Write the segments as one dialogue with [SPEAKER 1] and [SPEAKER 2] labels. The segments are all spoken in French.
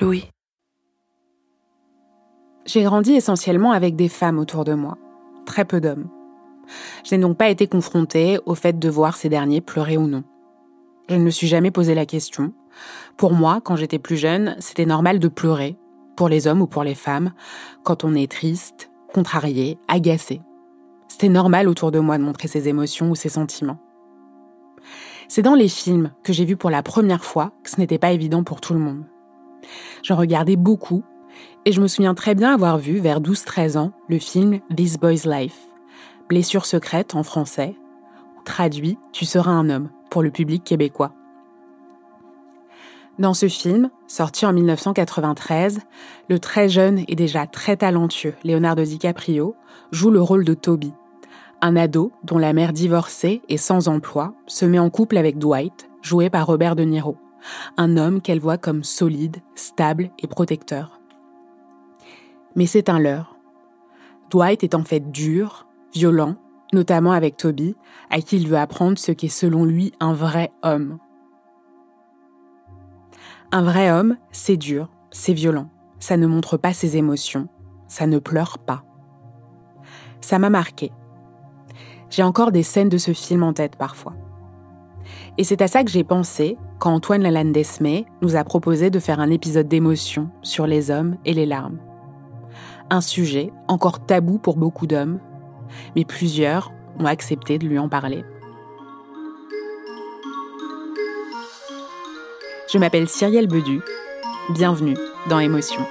[SPEAKER 1] Louis. J'ai grandi essentiellement avec des femmes autour de moi, très peu d'hommes. Je n'ai donc pas été confrontée au fait de voir ces derniers pleurer ou non. Je ne me suis jamais posé la question. Pour moi, quand j'étais plus jeune, c'était normal de pleurer, pour les hommes ou pour les femmes, quand on est triste, contrarié, agacé. C'était normal autour de moi de montrer ses émotions ou ses sentiments. C'est dans les films que j'ai vu pour la première fois que ce n'était pas évident pour tout le monde. J'en regardais beaucoup et je me souviens très bien avoir vu vers 12-13 ans le film This Boy's Life, Blessure secrète en français, traduit Tu seras un homme pour le public québécois. Dans ce film, sorti en 1993, le très jeune et déjà très talentueux Leonardo DiCaprio joue le rôle de Toby, un ado dont la mère divorcée et sans emploi se met en couple avec Dwight, joué par Robert De Niro un homme qu'elle voit comme solide, stable et protecteur. Mais c'est un leurre. Dwight est en fait dur, violent, notamment avec Toby, à qui il veut apprendre ce qu'est selon lui un vrai homme. Un vrai homme, c'est dur, c'est violent, ça ne montre pas ses émotions, ça ne pleure pas. Ça m'a marqué. J'ai encore des scènes de ce film en tête parfois. Et c'est à ça que j'ai pensé quand Antoine Lalandesme nous a proposé de faire un épisode d'émotion sur les hommes et les larmes. Un sujet encore tabou pour beaucoup d'hommes, mais plusieurs ont accepté de lui en parler. Je m'appelle Cyrielle Bedu. Bienvenue dans Émotion.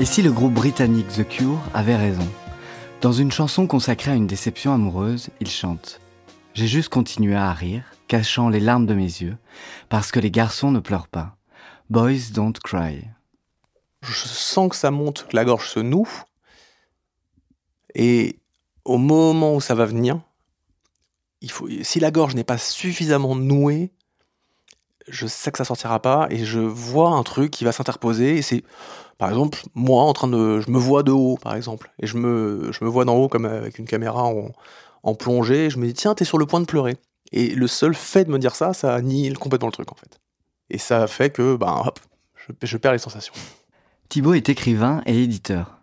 [SPEAKER 2] Et si le groupe britannique The Cure avait raison? Dans une chanson consacrée à une déception amoureuse, il chante J'ai juste continué à rire, cachant les larmes de mes yeux, parce que les garçons ne pleurent pas. Boys don't cry.
[SPEAKER 3] Je sens que ça monte, que la gorge se noue. Et au moment où ça va venir, il faut, si la gorge n'est pas suffisamment nouée, je sais que ça sortira pas et je vois un truc qui va s'interposer et c'est par exemple, moi, en train de, je me vois de haut, par exemple, et je me, je me vois d'en haut comme avec une caméra en, en plongée. Je me dis, tiens, t'es sur le point de pleurer. Et le seul fait de me dire ça, ça annihile complètement le truc, en fait. Et ça fait que, ben, hop, je, je perds les sensations.
[SPEAKER 2] Thibaut est écrivain et éditeur.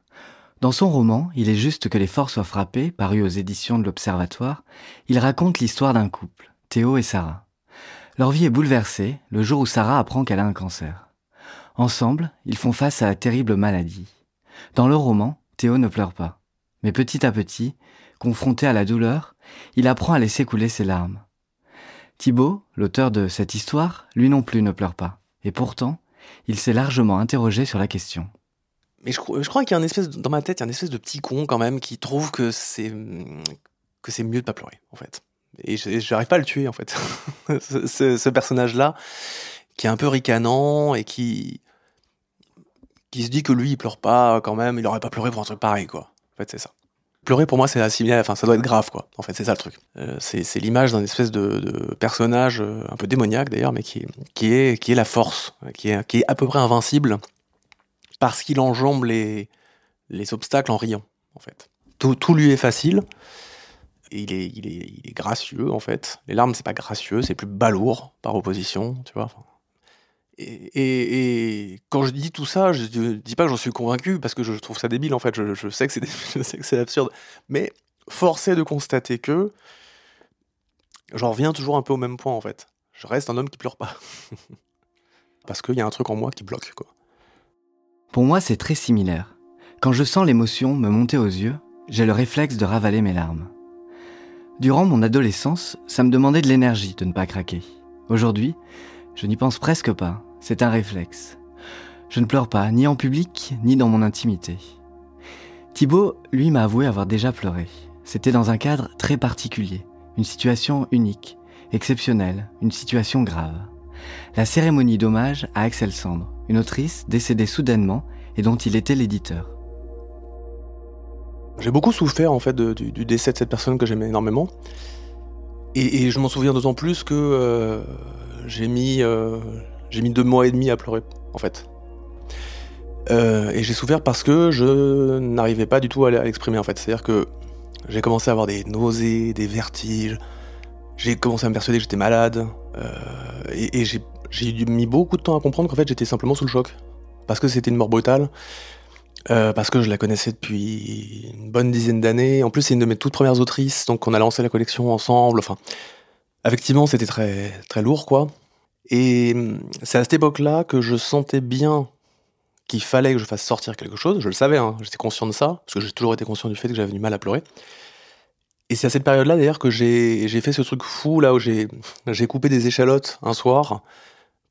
[SPEAKER 2] Dans son roman Il est juste que les forts soient frappés, paru aux éditions de l'Observatoire, il raconte l'histoire d'un couple, Théo et Sarah. Leur vie est bouleversée le jour où Sarah apprend qu'elle a un cancer. Ensemble, ils font face à la terrible maladie. Dans le roman, Théo ne pleure pas. Mais petit à petit, confronté à la douleur, il apprend à laisser couler ses larmes. Thibaut, l'auteur de cette histoire, lui non plus ne pleure pas. Et pourtant, il s'est largement interrogé sur la question.
[SPEAKER 3] Mais je, crois qu'il y a une espèce, dans ma tête, il y a une espèce de petit con quand même qui trouve que c'est que c'est mieux de pas pleurer, en fait. Et j'arrive pas à le tuer, en fait. ce personnage-là, qui est un peu ricanant et qui qui se dit que lui, il pleure pas quand même, il aurait pas pleuré pour un truc pareil, quoi. En fait, c'est ça. Pleurer pour moi, c'est assimilé, enfin, ça doit être grave, quoi. En fait, c'est ça le truc. Euh, c'est l'image d'un espèce de, personnage euh, un peu démoniaque d'ailleurs, mais qui, qui, est, qui est la force, qui est, qui est à peu près invincible parce qu'il enjambe les, les obstacles en riant, en fait. Tout, tout lui est facile. il est, il est, il est gracieux en fait. Les larmes, c'est pas gracieux, c'est plus balourd par opposition, tu vois. Et, quand je dis tout ça, je dis pas que j'en suis convaincu parce que je trouve ça débile en fait. Je, je sais que c'est absurde, mais force est de constater que j'en reviens toujours un peu au même point en fait. Je reste un homme qui pleure pas parce qu'il y a un truc en moi qui bloque.
[SPEAKER 2] Pour moi, c'est très similaire. Quand je sens l'émotion me monter aux yeux, j'ai le réflexe de ravaler mes larmes. Durant mon adolescence, ça me demandait de l'énergie de ne pas craquer. Aujourd'hui, je n'y pense presque pas, c'est un réflexe. Je ne pleure pas, ni en public, ni dans mon intimité. Thibaut, lui, m'a avoué avoir déjà pleuré. C'était dans un cadre très particulier, une situation unique, exceptionnelle, une situation grave. La cérémonie d'hommage à Axel Sandre, une autrice décédée soudainement et dont il était l'éditeur.
[SPEAKER 3] J'ai beaucoup souffert en fait du, décès de cette personne que j'aimais énormément. Et, je m'en souviens d'autant plus que euh, j'ai mis, euh, j'ai mis deux mois et demi à pleurer en fait. Euh, et j'ai souffert parce que je n'arrivais pas du tout à l'exprimer en fait. C'est-à-dire que j'ai commencé à avoir des nausées, des vertiges. J'ai commencé à me persuader que j'étais malade. et, et j'ai mis beaucoup de temps à comprendre qu'en fait j'étais simplement sous le choc. Parce que c'était une mort brutale. Euh, parce que je la connaissais depuis une bonne dizaine d'années. En plus, c'est une de mes toutes premières autrices, donc on a lancé la collection ensemble. Enfin, effectivement, c'était très très lourd, quoi. Et hum, c'est à cette époque-là que je sentais bien qu'il fallait que je fasse sortir quelque chose. Je le savais, hein, j'étais conscient de ça, parce que j'ai toujours été conscient du fait que j'avais du mal à pleurer. Et c'est à cette période-là, d'ailleurs, que j'ai fait ce truc fou, là, où j'ai coupé des échalotes un soir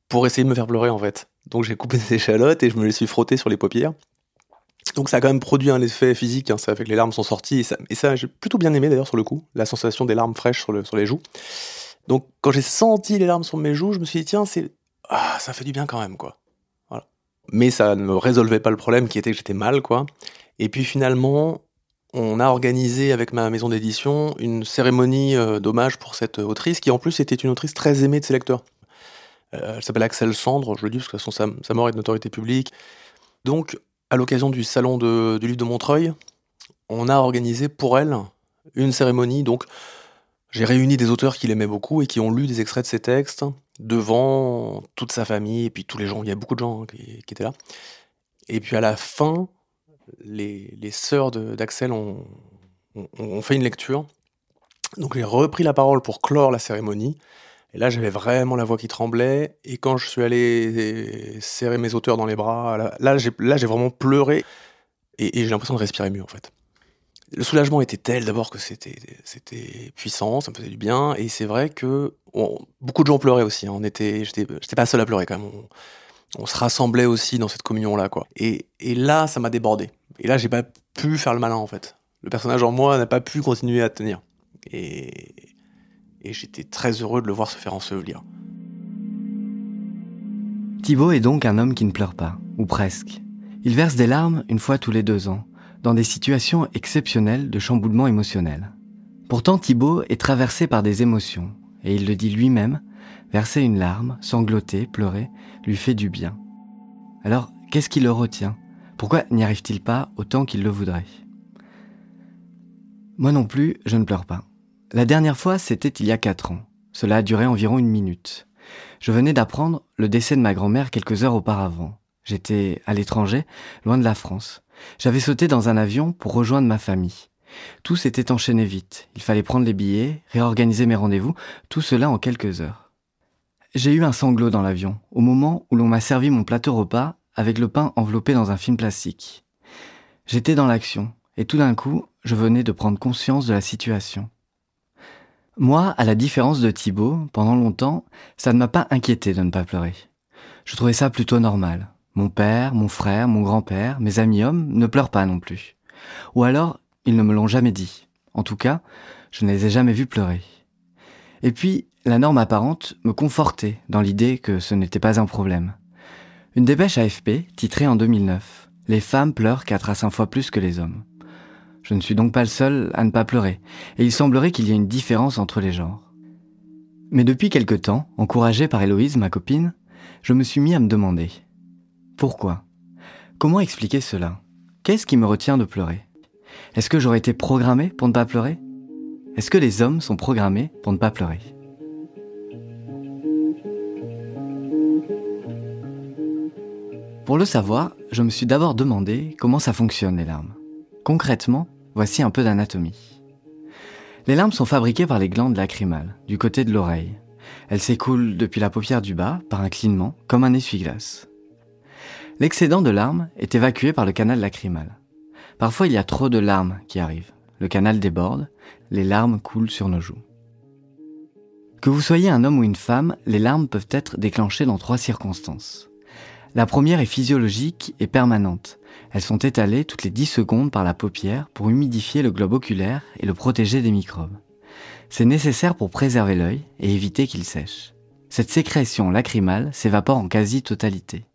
[SPEAKER 3] pour essayer de me faire pleurer, en fait. Donc j'ai coupé des échalotes et je me les suis frottées sur les paupières. Donc ça a quand même produit un effet physique, hein, ça fait que les larmes sont sorties, et ça, j'ai plutôt bien aimé d'ailleurs sur le coup, la sensation des larmes fraîches sur les joues. Donc quand j'ai senti les larmes sur mes joues, je me suis dit tiens, c'est ah, ça fait du bien quand même quoi. Mais ça ne résolvait pas le problème qui était que j'étais mal quoi. Et puis finalement, on a organisé avec ma maison d'édition une cérémonie euh, d'hommage pour cette autrice qui en plus était une autrice très aimée de ses lecteurs. Euh, elle s'appelle Axel Sandre, je le dis parce que sa, sa mort est de notoriété publique. Donc à l'occasion du salon du livre de Montreuil, on a organisé pour elle une cérémonie. Donc, j'ai réuni des auteurs qu'il aimait beaucoup et qui ont lu des extraits de ses textes devant toute sa famille et puis tous les gens. Il y a beaucoup de gens hein, qui, étaient là. Et puis à la fin, les, sœurs d'Axel ont, fait une lecture. Donc j'ai repris la parole pour clore la cérémonie. Et là, j'avais vraiment la voix qui tremblait. Et quand je suis allé serrer mes auteurs dans les bras, là, là, j'ai vraiment pleuré. Et, j'ai l'impression de respirer mieux, en fait. Le soulagement était tel d'abord que c'était, c'était puissant, ça me faisait du bien. Et c'est vrai que beaucoup de gens pleuraient aussi. Hein. On était, j'étais, j'étais pas seul à pleurer quand même. On, se rassemblait aussi dans cette communion-là, quoi. Et, et là, ça m'a débordé. Et là, j'ai pas pu faire le malin, en fait. Le personnage en moi n'a pas pu continuer à tenir. Et, et j'étais très heureux de le voir se faire ensevelir.
[SPEAKER 2] Thibaut est donc un homme qui ne pleure pas, ou presque. Il verse des larmes une fois tous les deux ans, dans des situations exceptionnelles de chamboulement émotionnel. Pourtant, Thibaut est traversé par des émotions, et il le dit lui-même, verser une larme, sangloter, pleurer, lui fait du bien. Alors, qu'est-ce qui le retient? Pourquoi n'y arrive-t-il pas autant qu'il le voudrait? Moi non plus, je ne pleure pas. La dernière fois, c'était il y a quatre ans. Cela a duré environ une minute. Je venais d'apprendre le décès de ma grand-mère quelques heures auparavant. J'étais à l'étranger, loin de la France. J'avais sauté dans un avion pour rejoindre ma famille. Tout s'était enchaîné vite. Il fallait prendre les billets, réorganiser mes rendez-vous, tout cela en quelques heures. J'ai eu un sanglot dans l'avion, au moment où l'on m'a servi mon plateau repas avec le pain enveloppé dans un film plastique. J'étais dans l'action, et tout d'un coup, je venais de prendre conscience de la situation. Moi, à la différence de Thibaut, pendant longtemps, ça ne m'a pas inquiété de ne pas pleurer. Je trouvais ça plutôt normal. Mon père, mon frère, mon grand-père, mes amis hommes ne pleurent pas non plus. Ou alors, ils ne me l'ont jamais dit. En tout cas, je ne les ai jamais vus pleurer. Et puis, la norme apparente me confortait dans l'idée que ce n'était pas un problème. Une dépêche AFP, titrée en 2009. Les femmes pleurent quatre à cinq fois plus que les hommes. Je ne suis donc pas le seul à ne pas pleurer, et il semblerait qu'il y ait une différence entre les genres. Mais depuis quelque temps, encouragé par Héloïse, ma copine, je me suis mis à me demander pourquoi? Comment expliquer cela? Qu'est-ce qui me retient de pleurer? Est-ce que j'aurais été programmé pour ne pas pleurer? Est-ce que les hommes sont programmés pour ne pas pleurer? Pour le savoir, je me suis d'abord demandé comment ça fonctionne les larmes. Concrètement, voici un peu d'anatomie. Les larmes sont fabriquées par les glandes lacrymales, du côté de l'oreille. Elles s'écoulent depuis la paupière du bas par un clignement, comme un essuie-glace. L'excédent de larmes est évacué par le canal lacrymal. Parfois il y a trop de larmes qui arrivent. Le canal déborde, les larmes coulent sur nos joues. Que vous soyez un homme ou une femme, les larmes peuvent être déclenchées dans trois circonstances. La première est physiologique et permanente. Elles sont étalées toutes les 10 secondes par la paupière pour humidifier le globe oculaire et le protéger des microbes. C'est nécessaire pour préserver l'œil et éviter qu'il sèche. Cette sécrétion lacrymale s'évapore en quasi-totalité.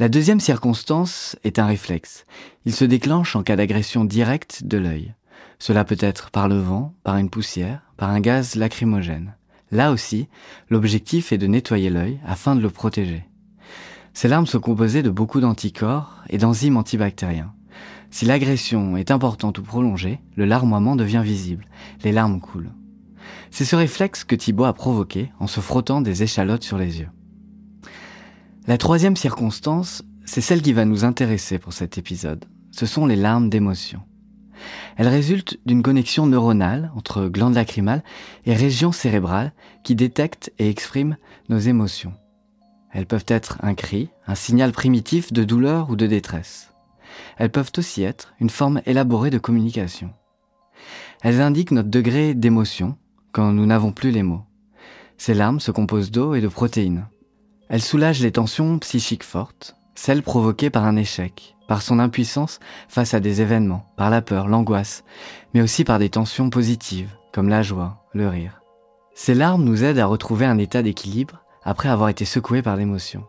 [SPEAKER 2] La deuxième circonstance est un réflexe. Il se déclenche en cas d'agression directe de l'œil. Cela peut être par le vent, par une poussière, par un gaz lacrymogène. Là aussi, l'objectif est de nettoyer l'œil afin de le protéger. Ces larmes sont composées de beaucoup d'anticorps et d'enzymes antibactériens. Si l'agression est importante ou prolongée, le larmoiement devient visible. Les larmes coulent. C'est ce réflexe que Thibaut a provoqué en se frottant des échalotes sur les yeux. La troisième circonstance, c'est celle qui va nous intéresser pour cet épisode. Ce sont les larmes d'émotion. Elles résultent d'une connexion neuronale entre glandes lacrymales et régions cérébrales qui détectent et expriment nos émotions. Elles peuvent être un cri, un signal primitif de douleur ou de détresse. Elles peuvent aussi être une forme élaborée de communication. Elles indiquent notre degré d'émotion quand nous n'avons plus les mots. Ces larmes se composent d'eau et de protéines. Elles soulagent les tensions psychiques fortes, celles provoquées par un échec, par son impuissance face à des événements, par la peur, l'angoisse, mais aussi par des tensions positives, comme la joie, le rire. Ces larmes nous aident à retrouver un état d'équilibre après avoir été secoué par l'émotion.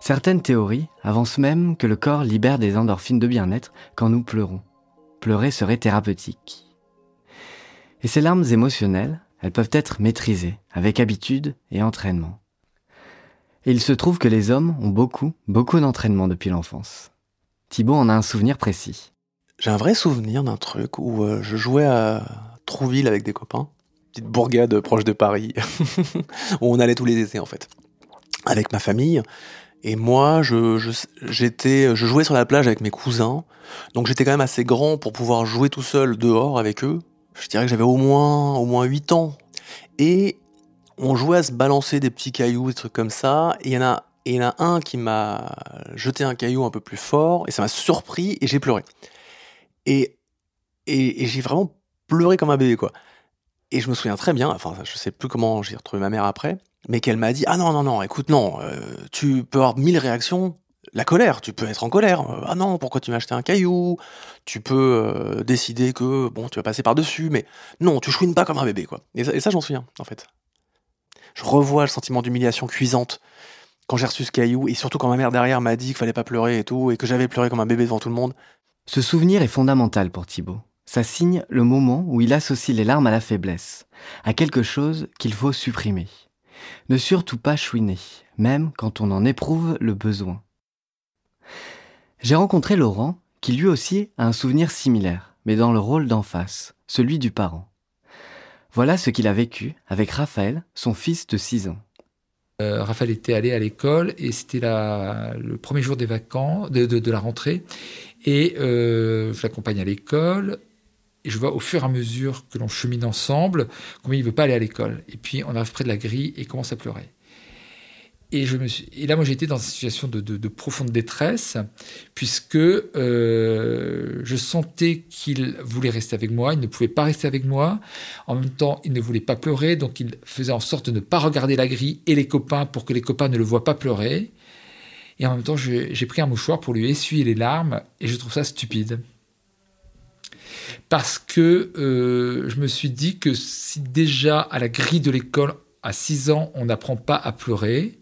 [SPEAKER 2] Certaines théories avancent même que le corps libère des endorphines de bien-être quand nous pleurons. Pleurer serait thérapeutique. Et ces larmes émotionnelles, elles peuvent être maîtrisées avec habitude et entraînement. Et il se trouve que les hommes ont beaucoup, beaucoup d'entraînement depuis l'enfance. Thibaut en a un souvenir précis.
[SPEAKER 3] J'ai un vrai souvenir d'un truc où euh, je jouais à Trouville avec des copains petite bourgade proche de Paris, où on allait tous les étés en fait, avec ma famille. Et moi, je, j'étais, jouais sur la plage avec mes cousins, donc j'étais quand même assez grand pour pouvoir jouer tout seul dehors avec eux. Je dirais que j'avais au moins, au moins 8 ans. Et on jouait à se balancer des petits cailloux, des trucs comme ça. Et il y en a, et un qui m'a jeté un caillou un peu plus fort, et ça m'a surpris, et j'ai pleuré. Et, et, et j'ai vraiment pleuré comme un bébé, quoi. Et je me souviens très bien, enfin, je sais plus comment j'ai retrouvé ma mère après, mais qu'elle m'a dit Ah non, non, non, écoute, non, euh, tu peux avoir mille réactions. La colère, tu peux être en colère. Euh, ah non, pourquoi tu m'as acheté un caillou? Tu peux euh, décider que, bon, tu vas passer par-dessus, mais non, tu chouines pas comme un bébé, quoi. Et ça, j'en souviens, en fait. Je revois le sentiment d'humiliation cuisante quand j'ai reçu ce caillou, et surtout quand ma mère derrière m'a dit qu'il fallait pas pleurer et tout, et que j'avais pleuré comme un bébé devant tout le monde.
[SPEAKER 2] Ce souvenir est fondamental pour Thibaut. Ça signe le moment où il associe les larmes à la faiblesse, à quelque chose qu'il faut supprimer. Ne surtout pas chouiner, même quand on en éprouve le besoin. J'ai rencontré Laurent, qui lui aussi a un souvenir similaire, mais dans le rôle d'en face, celui du parent. Voilà ce qu'il a vécu avec Raphaël, son fils de 6 ans.
[SPEAKER 4] Euh, Raphaël était allé à l'école et c'était le premier jour des vacances, de, la rentrée. Et euh, je l'accompagne à l'école et je vois au fur et à mesure que l'on chemine ensemble combien il ne veut pas aller à l'école. Et puis on arrive près de la grille et commence à pleurer. Et, je me suis, et là, moi, j'étais dans une situation de, profonde détresse, puisque euh, je sentais qu'il voulait rester avec moi, il ne pouvait pas rester avec moi. En même temps, il ne voulait pas pleurer, donc il faisait en sorte de ne pas regarder la grille et les copains pour que les copains ne le voient pas pleurer. Et en même temps, j'ai pris un mouchoir pour lui essuyer les larmes, et je trouve ça stupide parce que euh, je me suis dit que si déjà à la grille de l'école, à 6 ans, on n'apprend pas à pleurer,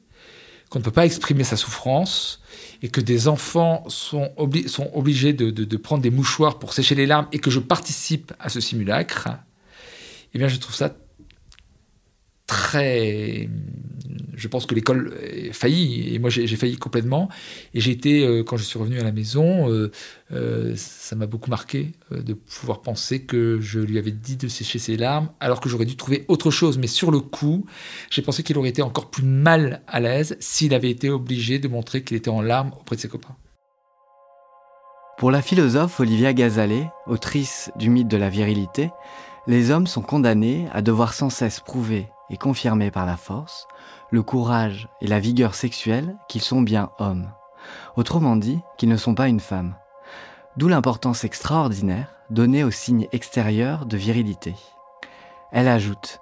[SPEAKER 4] qu'on ne peut pas exprimer sa souffrance, et que des enfants sont, obligés de, prendre des mouchoirs pour sécher les larmes, et que je participe à ce simulacre, eh bien je trouve ça très je pense que l'école a failli, et moi j'ai failli complètement. Et j'ai été, euh, quand je suis revenu à la maison, euh, ça m'a beaucoup marqué de pouvoir penser que je lui avais dit de sécher ses larmes, alors que j'aurais dû trouver autre chose. Mais sur le coup, j'ai pensé qu'il aurait été encore plus mal à l'aise s'il avait été obligé de montrer qu'il était en larmes auprès de ses copains.
[SPEAKER 2] Pour la philosophe Olivia Gazalet, autrice du mythe de la virilité, les hommes sont condamnés à devoir sans cesse prouver et confirmer par la force le courage et la vigueur sexuelle qu'ils sont bien hommes. Autrement dit, qu'ils ne sont pas une femme. D'où l'importance extraordinaire donnée aux signes extérieurs de virilité. Elle ajoute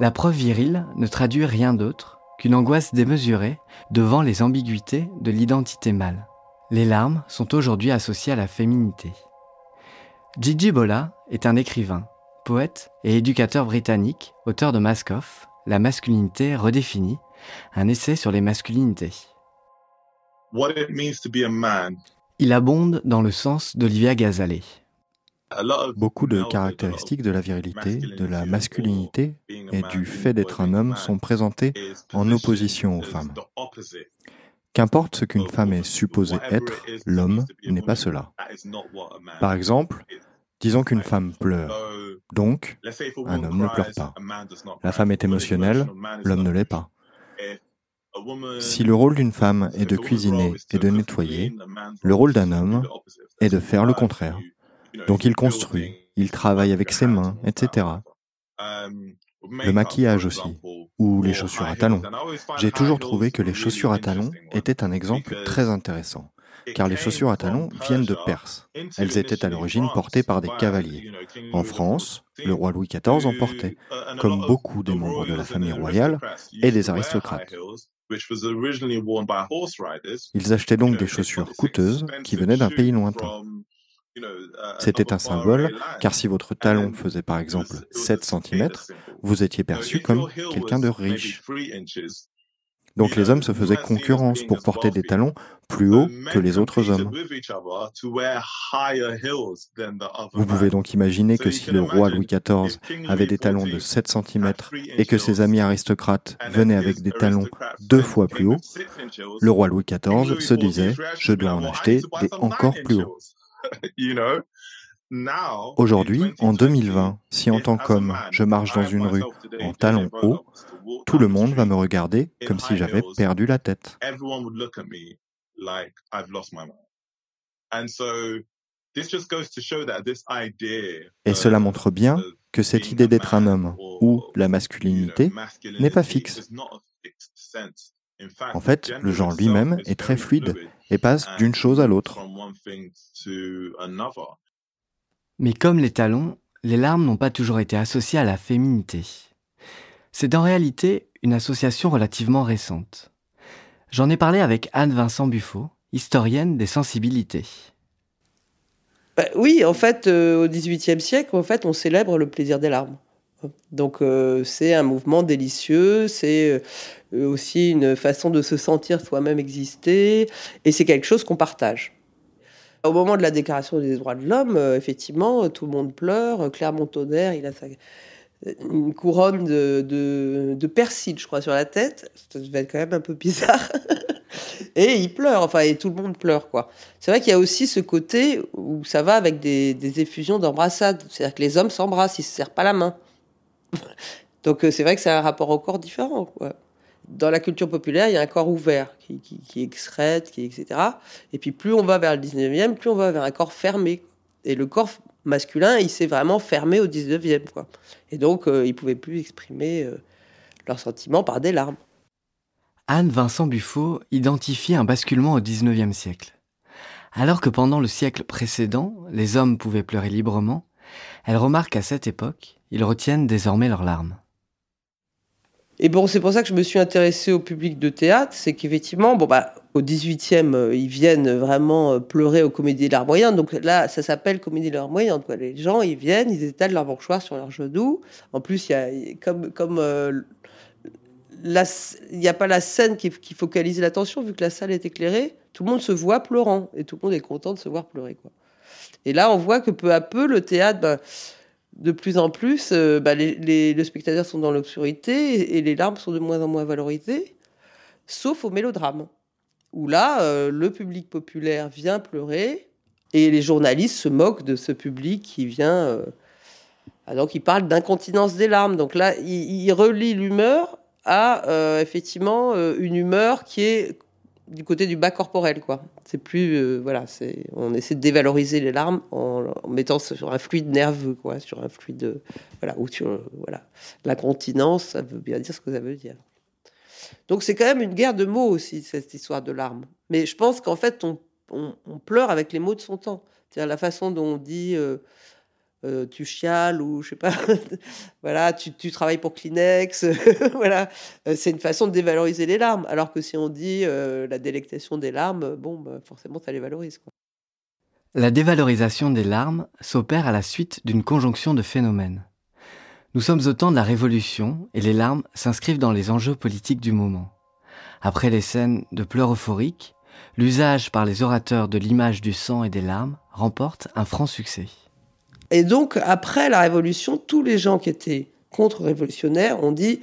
[SPEAKER 2] La preuve virile ne traduit rien d'autre qu'une angoisse démesurée devant les ambiguïtés de l'identité mâle. Les larmes sont aujourd'hui associées à la féminité. Gigi Bola est un écrivain, poète et éducateur britannique, auteur de Mask Off, La masculinité redéfinie, un essai sur les masculinités. Il abonde dans le sens d'Olivia Gazalet.
[SPEAKER 5] Beaucoup de caractéristiques de la virilité, de la masculinité et du fait d'être un homme sont présentées en opposition aux femmes. Qu'importe ce qu'une femme est supposée être, l'homme n'est pas cela. Par exemple, disons qu'une femme pleure. Donc, un homme ne pleure pas. La femme est émotionnelle, l'homme ne l'est pas. Si le rôle d'une femme est de cuisiner et de nettoyer, le rôle d'un homme est de faire le contraire. Donc il construit, il travaille avec ses mains, etc. Le maquillage aussi, ou les chaussures à talons. J'ai toujours trouvé que les chaussures à talons étaient un exemple très intéressant, car les chaussures à talons viennent de Perse. Elles étaient à l'origine portées par des cavaliers. En France, le roi Louis XIV en portait, comme beaucoup des membres de la famille royale et des aristocrates. Ils achetaient donc des chaussures coûteuses qui venaient d'un pays lointain. C'était un symbole, car si votre talon faisait par exemple 7 cm, vous étiez perçu comme quelqu'un de riche. Donc les hommes se faisaient concurrence pour porter des talons plus hauts que les autres hommes. Vous pouvez donc imaginer que si le roi Louis XIV avait des talons de 7 cm et que ses amis aristocrates venaient avec des talons deux fois plus hauts, le roi Louis XIV se disait ⁇ je dois en acheter des encore plus hauts ⁇ Aujourd'hui, en 2020, si en tant qu'homme, je marche dans une rue en talons hauts, tout le monde va me regarder comme si j'avais perdu la tête. Et cela montre bien que cette idée d'être un homme ou la masculinité n'est pas fixe. En fait, le genre lui-même est très fluide et passe d'une chose à l'autre.
[SPEAKER 2] Mais comme les talons, les larmes n'ont pas toujours été associées à la féminité. C'est en réalité une association relativement récente. J'en ai parlé avec Anne-Vincent Buffo, historienne des sensibilités.
[SPEAKER 6] Bah oui, en fait, euh, au XVIIIe siècle, en fait, on célèbre le plaisir des larmes. Donc euh, c'est un mouvement délicieux, c'est euh, aussi une façon de se sentir soi-même exister, et c'est quelque chose qu'on partage. Au moment de la déclaration des droits de l'homme, euh, effectivement, tout le monde pleure. Clermont-Tonnerre, il a une couronne de, de, persil, je crois, sur la tête. Ça devait être quand même un peu bizarre. et il pleure, enfin, et tout le monde pleure, quoi. C'est vrai qu'il y a aussi ce côté où ça va avec des, effusions d'embrassade. C'est-à-dire que les hommes s'embrassent, ils se serrent pas la main. Donc euh, c'est vrai que c'est un rapport au corps différent. Dans la culture populaire, il y a un corps ouvert qui, qui, excrète, qui, etc. Et puis plus on va vers le 19e, plus on va vers un corps fermé. Et le corps masculin, il s'est vraiment fermé au 19e. Quoi. Et donc, euh, ils ne pouvaient plus exprimer euh, leurs sentiments par des larmes.
[SPEAKER 2] Anne-Vincent Buffo identifie un basculement au 19e siècle. Alors que pendant le siècle précédent, les hommes pouvaient pleurer librement, elle remarque qu'à cette époque, ils retiennent désormais leurs larmes.
[SPEAKER 6] Et bon, c'est pour ça que je me suis intéressée au public de théâtre, c'est qu'effectivement, bon bah, au 18e, euh, ils viennent vraiment euh, pleurer aux comédies de l'art moyen. Donc là, ça s'appelle comédie de l'art moyen. Quoi. Les gens, ils viennent, ils étalent leur mouchoir sur leurs genoux. En plus, il y a comme comme euh, il n'y a pas la scène qui, focalise l'attention, vu que la salle est éclairée, tout le monde se voit pleurant et tout le monde est content de se voir pleurer. Quoi. Et là, on voit que peu à peu, le théâtre, bah, de plus en plus, euh, bah, les, spectateurs sont dans l'obscurité et, les larmes sont de moins en moins valorisées. sauf au mélodrame, où là, euh, le public populaire vient pleurer et les journalistes se moquent de ce public qui vient. Euh, ah, donc, il parle d'incontinence des larmes. Donc là, il, relie l'humeur à euh, effectivement une humeur qui est du côté du bas corporel, quoi. C'est plus, voilà, c'est, on essaie de dévaloriser les larmes en, mettant sur un fluide nerveux, quoi, sur un fluide, voilà, ou sur, voilà, l'incontinence, ça veut bien dire ce que ça veut dire. Donc c'est quand même une guerre de mots aussi, cette histoire de larmes. Mais je pense qu'en fait, on, pleure avec les mots de son temps. C'est-à-dire la façon dont on dit euh, euh, tu chiales ou je sais pas, voilà, tu, travailles pour Kleenex, voilà, euh, c'est une façon de dévaloriser les larmes. Alors que si on dit la délectation des larmes, bon, bah, forcément, ça les valorise.
[SPEAKER 2] La dévalorisation des larmes s'opère à la suite d'une conjonction de phénomènes. Nous sommes au temps de la Révolution et les larmes s'inscrivent dans les enjeux politiques du moment. Après les scènes de pleurs euphoriques, l'usage par les orateurs de l'image du sang et des larmes remporte un franc succès.
[SPEAKER 6] Et donc, après la Révolution, tous les gens qui étaient contre-révolutionnaires ont dit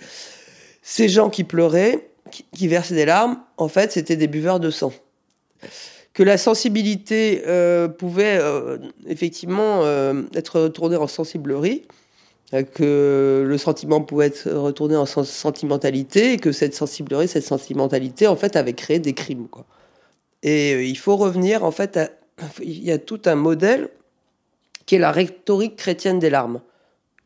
[SPEAKER 6] ces gens qui pleuraient, qui, versaient des larmes, en fait, c'était des buveurs de sang. Que la sensibilité euh, pouvait euh, effectivement euh, être retournée en sensiblerie, que le sentiment pouvait être retourné en sentimentalité et que cette sensiblerie, cette sentimentalité, en fait, avait créé des crimes. Quoi. Et il faut revenir, en fait, à... il y a tout un modèle qui est la rhétorique chrétienne des larmes,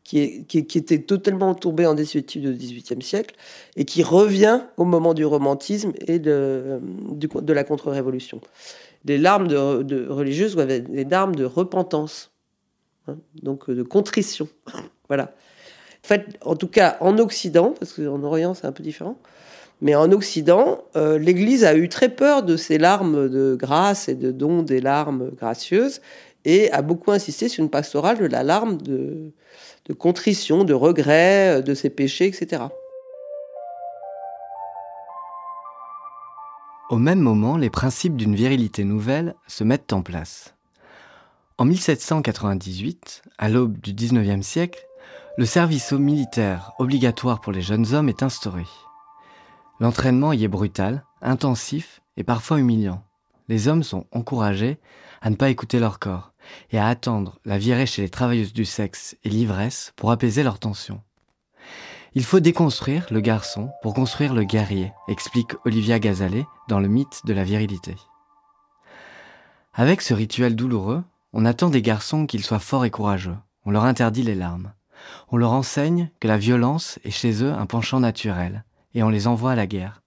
[SPEAKER 6] qui, était totalement tombée en désuétude au XVIIIe siècle et qui revient au moment du romantisme et de, de la contre-révolution. Les larmes de, religieuses être des larmes de repentance, hein, donc de contrition. Voilà. En fait, en tout cas, en Occident, parce qu'en Orient c'est un peu différent, mais en Occident, euh, l'Église a eu très peur de ces larmes de grâce et de dons des larmes gracieuses et a beaucoup insisté sur une pastorale de la larme de, contrition, de regret, de ses péchés, etc.
[SPEAKER 2] Au même moment, les principes d'une virilité nouvelle se mettent en place. En 1798, à l'aube du XIXe siècle, le service militaire obligatoire pour les jeunes hommes est instauré. L'entraînement y est brutal, intensif et parfois humiliant. Les hommes sont encouragés à ne pas écouter leur corps et à attendre la virée chez les travailleuses du sexe et l'ivresse pour apaiser leurs tensions. Il faut déconstruire le garçon pour construire le guerrier, explique Olivia Gazalet dans le mythe de la virilité. Avec ce rituel douloureux, on attend des garçons qu'ils soient forts et courageux. On leur interdit les larmes. On leur enseigne que la violence est chez eux un penchant naturel, et on les envoie à la guerre.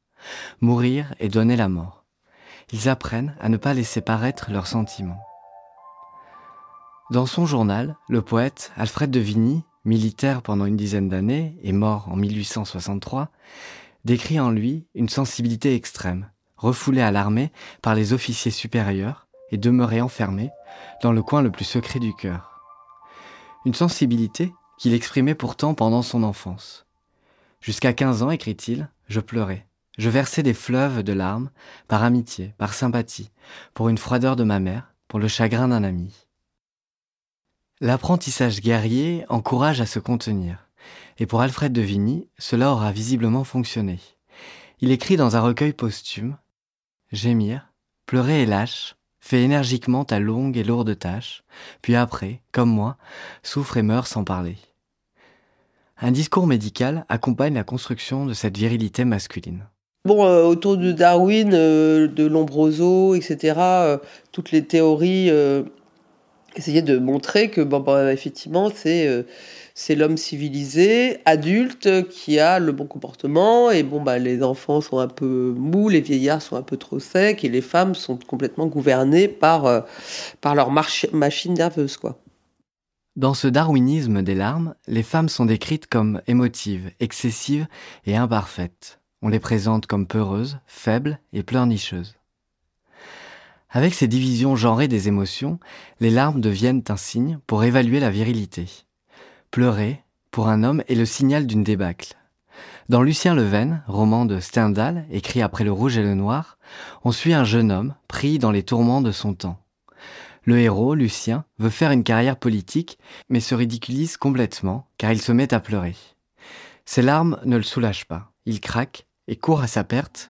[SPEAKER 2] Mourir et donner la mort. Ils apprennent à ne pas laisser paraître leurs sentiments. Dans son journal, le poète Alfred de Vigny, militaire pendant une dizaine d'années et mort en 1863, décrit en lui une sensibilité extrême, refoulé à l'armée par les officiers supérieurs et demeuré enfermé dans le coin le plus secret du cœur. Une sensibilité qu'il exprimait pourtant pendant son enfance. Jusqu'à 15 ans, écrit-il, je pleurais. Je versais des fleuves de larmes, par amitié, par sympathie, pour une froideur de ma mère, pour le chagrin d'un ami. L'apprentissage guerrier encourage à se contenir, et pour Alfred de Vigny, cela aura visiblement fonctionné. Il écrit dans un recueil posthume Gémir, pleurer et lâche, Fais énergiquement ta longue et lourde tâche, puis après, comme moi, souffre et meurt sans parler. Un discours médical accompagne la construction de cette virilité masculine.
[SPEAKER 6] Bon, euh, autour de Darwin, euh, de Lombroso, etc., euh, toutes les théories essayaient de montrer que, bon, effectivement, c'est c'est l'homme civilisé, adulte, qui a le bon comportement. Et bon, bah, les enfants sont un peu mous, les vieillards sont un peu trop secs, et les femmes sont complètement gouvernées par, euh, par leur machine nerveuse, quoi.
[SPEAKER 2] Dans ce darwinisme des larmes, les femmes sont décrites comme émotives, excessives et imparfaites. On les présente comme peureuses, faibles et pleurnicheuses. Avec ces divisions genrées des émotions, les larmes deviennent un signe pour évaluer la virilité. Pleurer, pour un homme, est le signal d'une débâcle. Dans Lucien Leven, roman de Stendhal, écrit après Le Rouge et le Noir, on suit un jeune homme pris dans les tourments de son temps. Le héros, Lucien, veut faire une carrière politique, mais se ridiculise complètement, car il se met à pleurer. Ses larmes ne le soulagent pas. Il craque et court à sa perte.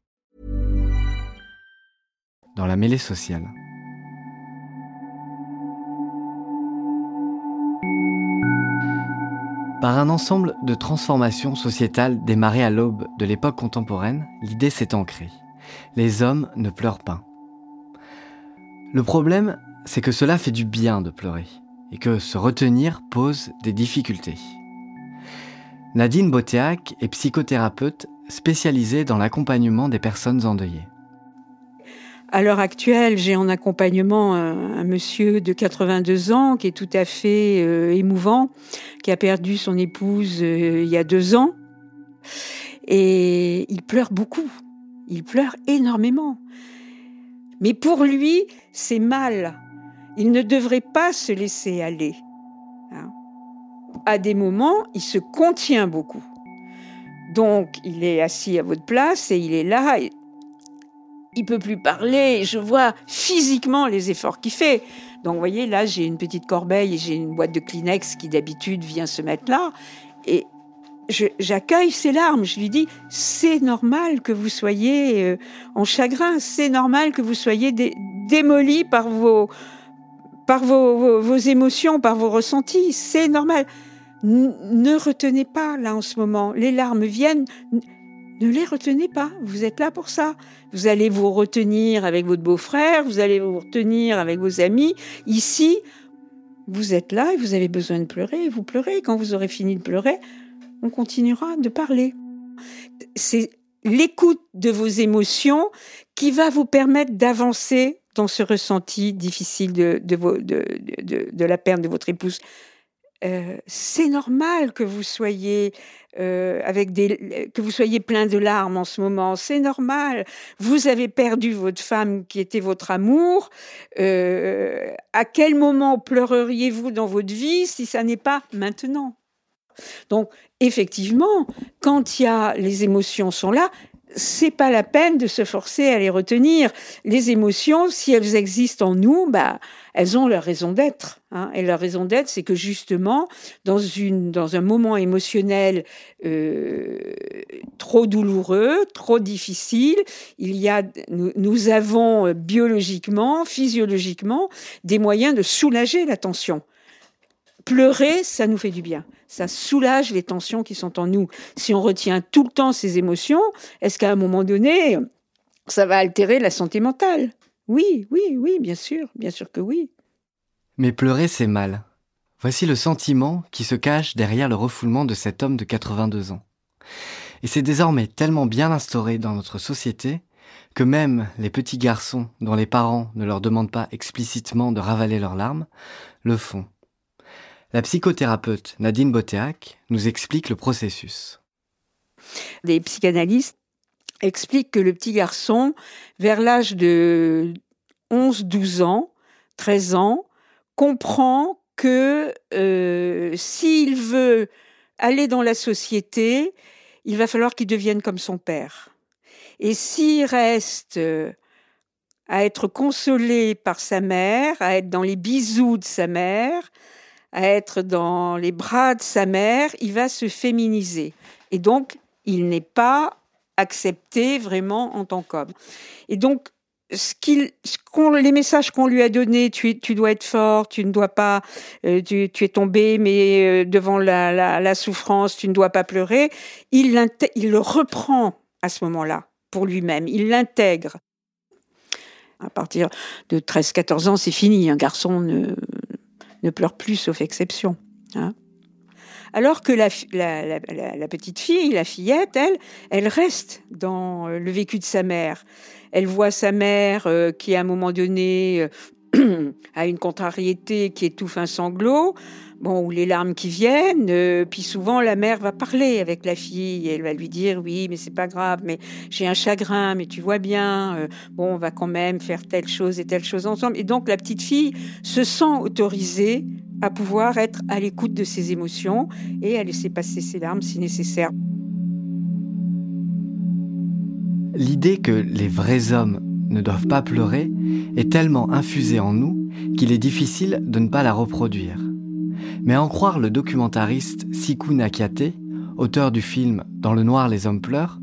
[SPEAKER 2] Dans la mêlée sociale. Par un ensemble de transformations sociétales démarrées à l'aube de l'époque contemporaine, l'idée s'est ancrée. Les hommes ne pleurent pas. Le problème, c'est que cela fait du bien de pleurer et que se retenir pose des difficultés. Nadine Botéac est psychothérapeute spécialisée dans l'accompagnement des personnes endeuillées.
[SPEAKER 7] À l'heure actuelle, j'ai en accompagnement un, monsieur de 82 ans qui est tout à fait euh, émouvant, qui a perdu son épouse euh, il y a deux ans. Et il pleure beaucoup. Il pleure énormément. Mais pour lui, c'est mal. Il ne devrait pas se laisser aller. Hein. À des moments, il se contient beaucoup. Donc, il est assis à votre place et il est là il peut plus parler. Je vois physiquement les efforts qu'il fait. Donc, vous voyez, là, j'ai une petite corbeille et j'ai une boîte de Kleenex qui d'habitude vient se mettre là. Et j'accueille ses larmes. Je lui dis, c'est normal que vous soyez euh, en chagrin. C'est normal que vous soyez démoli par vos, par vos, émotions, par vos ressentis. C'est normal. ne retenez pas là en ce moment. Les larmes viennent. Ne les retenez pas. Vous êtes là pour ça. Vous allez vous retenir avec votre beau-frère, vous allez vous retenir avec vos amis. Ici, vous êtes là et vous avez besoin de pleurer. Vous pleurez. Quand vous aurez fini de pleurer, on continuera de parler. C'est l'écoute de vos émotions qui va vous permettre d'avancer dans ce ressenti difficile de, la perte de votre épouse. Euh, c'est normal que vous soyez euh, avec des, que vous soyez plein de larmes en ce moment, c'est normal. Vous avez perdu votre femme qui était votre amour. Euh, à quel moment pleureriez-vous dans votre vie si ça n'est pas maintenant? Donc, effectivement, quand y a les émotions sont là, c'est pas la peine de se forcer à les retenir. Les émotions, si elles existent en nous, bah, elles ont leur raison d'être. Hein. Et leur raison d'être, c'est que justement, dans, une, dans un moment émotionnel euh, trop douloureux, trop difficile, il y a, nous, nous, avons euh, biologiquement, physiologiquement, des moyens de soulager la tension. Pleurer, ça nous fait du bien. Ça soulage les tensions qui sont en nous. Si on retient tout le temps ces émotions, est-ce qu'à un moment donné, ça va altérer la santé mentale? Oui, oui, oui, bien sûr, bien sûr que oui.
[SPEAKER 2] Mais pleurer, c'est mal. Voici le sentiment qui se cache derrière le refoulement de cet homme de 82 ans. Et c'est désormais tellement bien instauré dans notre société que même les petits garçons dont les parents ne leur demandent pas explicitement de ravaler leurs larmes, le font. La psychothérapeute Nadine Botéac nous explique le processus.
[SPEAKER 7] Les psychanalystes expliquent que le petit garçon, vers l'âge de 11, 12 ans, 13 ans, comprend que euh, s'il veut aller dans la société, il va falloir qu'il devienne comme son père. Et s'il reste euh, à être consolé par sa mère, à être dans les bisous de sa mère, à être dans les bras de sa mère, il va se féminiser. Et donc, il n'est pas accepté vraiment en tant qu'homme. Et donc, ce qu'il, les messages qu'on lui a donnés, tu, tu dois être fort, tu ne dois pas, euh, tu, es tombé, mais euh, devant la, la, souffrance, tu ne dois pas pleurer. Il, il le reprend à ce moment-là pour lui-même. Il l'intègre. À partir de 13-14 ans, c'est fini. Un garçon ne, ne pleure plus, sauf exception. Hein. Alors que la, petite fille, la fillette, elle, elle reste dans euh, le vécu de sa mère. Elle voit sa mère euh, qui, à un moment donné, euh, à une contrariété qui étouffe un sanglot, bon, ou les larmes qui viennent, euh, puis souvent la mère va parler avec la fille, et elle va lui dire oui, mais c'est pas grave, mais j'ai un chagrin, mais tu vois bien, euh, bon, on va quand même faire telle chose et telle chose ensemble. Et donc la petite fille se sent autorisée à pouvoir être à l'écoute de ses émotions et à laisser passer ses larmes si nécessaire.
[SPEAKER 2] L'idée que les vrais hommes ne doivent pas pleurer est tellement infusée en nous qu'il est difficile de ne pas la reproduire. Mais en croire le documentariste Siku Nakate, auteur du film Dans le noir les hommes pleurent,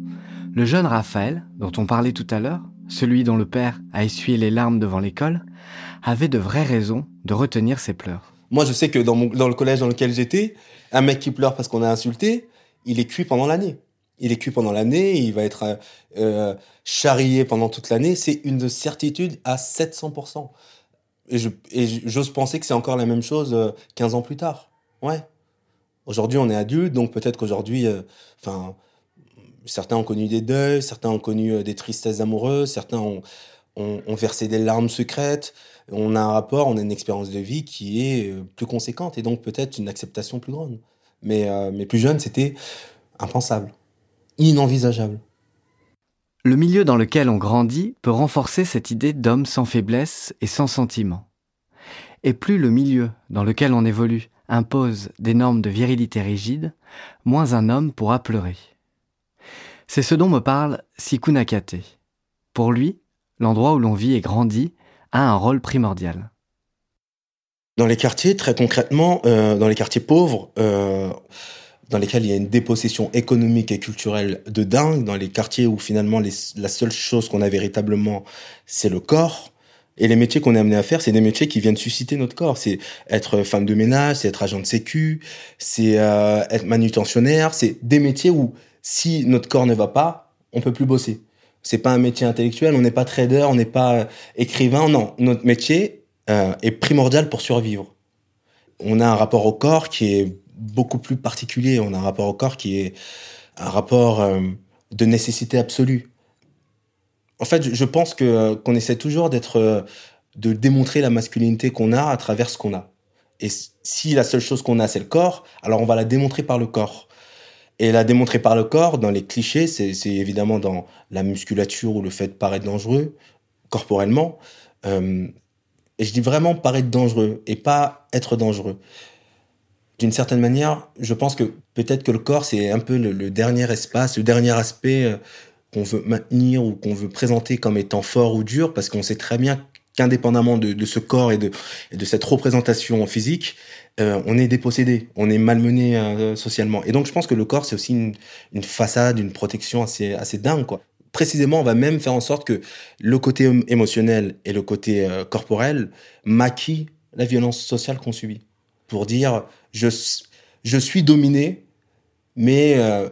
[SPEAKER 2] le jeune Raphaël, dont on parlait tout à l'heure, celui dont le père a essuyé les larmes devant l'école, avait de vraies raisons de retenir ses pleurs.
[SPEAKER 8] Moi, je sais que dans, dans le collège dans lequel j'étais, un mec qui pleure parce qu'on a insulté, il est cuit pendant l'année. Il est cuit pendant l'année, il va être euh, charrié pendant toute l'année. C'est une certitude à 700%. Et, j'ose penser que c'est encore la même chose 15 euh, ans plus tard. Ouais. Aujourd'hui, on est adulte, donc peut-être qu'aujourd'hui, euh, certains ont connu des deuils, certains ont connu des tristesses amoureuses, certains ont, ont, ont, versé des larmes secrètes. On a un rapport, on a une expérience de vie qui est plus conséquente et donc peut-être une acceptation plus grande. Mais, mais plus jeune, c'était impensable inenvisageable.
[SPEAKER 2] Le milieu dans lequel on grandit peut renforcer cette idée d'homme sans faiblesse et sans sentiment. Et plus le milieu dans lequel on évolue impose des normes de virilité rigides, moins un homme pourra pleurer. C'est ce dont me parle Siku Nakate. Pour lui, l'endroit où l'on vit et grandit a un rôle primordial.
[SPEAKER 8] Dans les quartiers, très concrètement, euh, dans les quartiers pauvres, euh, dans lesquels il y a une dépossession économique et culturelle de dingue, dans les quartiers où finalement la seule chose qu'on a véritablement, c'est le corps. Et les métiers qu'on est amené à faire, c'est des métiers qui viennent susciter notre corps. C'est être femme de ménage, c'est être agent de sécu, c'est euh, être manutentionnaire. C'est des métiers où si notre corps ne va pas, on peut plus bosser. C'est pas un métier intellectuel, on n'est pas trader, on n'est pas euh, écrivain. Non, notre métier euh, est primordial pour survivre. On a un rapport au corps qui est beaucoup plus particulier. On a un rapport au corps qui est un rapport euh, de nécessité absolue. En fait, je pense que euh, qu'on essaie toujours d'être, euh, de démontrer la masculinité qu'on a à travers ce qu'on a. Et si la seule chose qu'on a, c'est le corps, alors on va la démontrer par le corps. Et la démontrer par le corps, dans les clichés, c'est évidemment dans la musculature ou le fait de paraître dangereux, corporellement. et je dis vraiment paraître dangereux et pas être dangereux d'une certaine manière, je pense que peut-être que le corps, c'est un peu le, dernier espace, le dernier aspect euh, qu'on veut maintenir ou qu'on veut présenter comme étant fort ou dur, parce qu'on sait très bien qu'indépendamment de, ce corps et de, cette représentation physique, euh, on est dépossédé, on est malmené euh, socialement. Et donc je pense que le corps, c'est aussi une, une, façade, une protection assez, assez dingue. Quoi. Précisément, on va même faire en sorte que le côté émotionnel et le côté corporel maquillent la violence sociale qu'on subit. Pour dire, je, je suis dominé, mais, euh,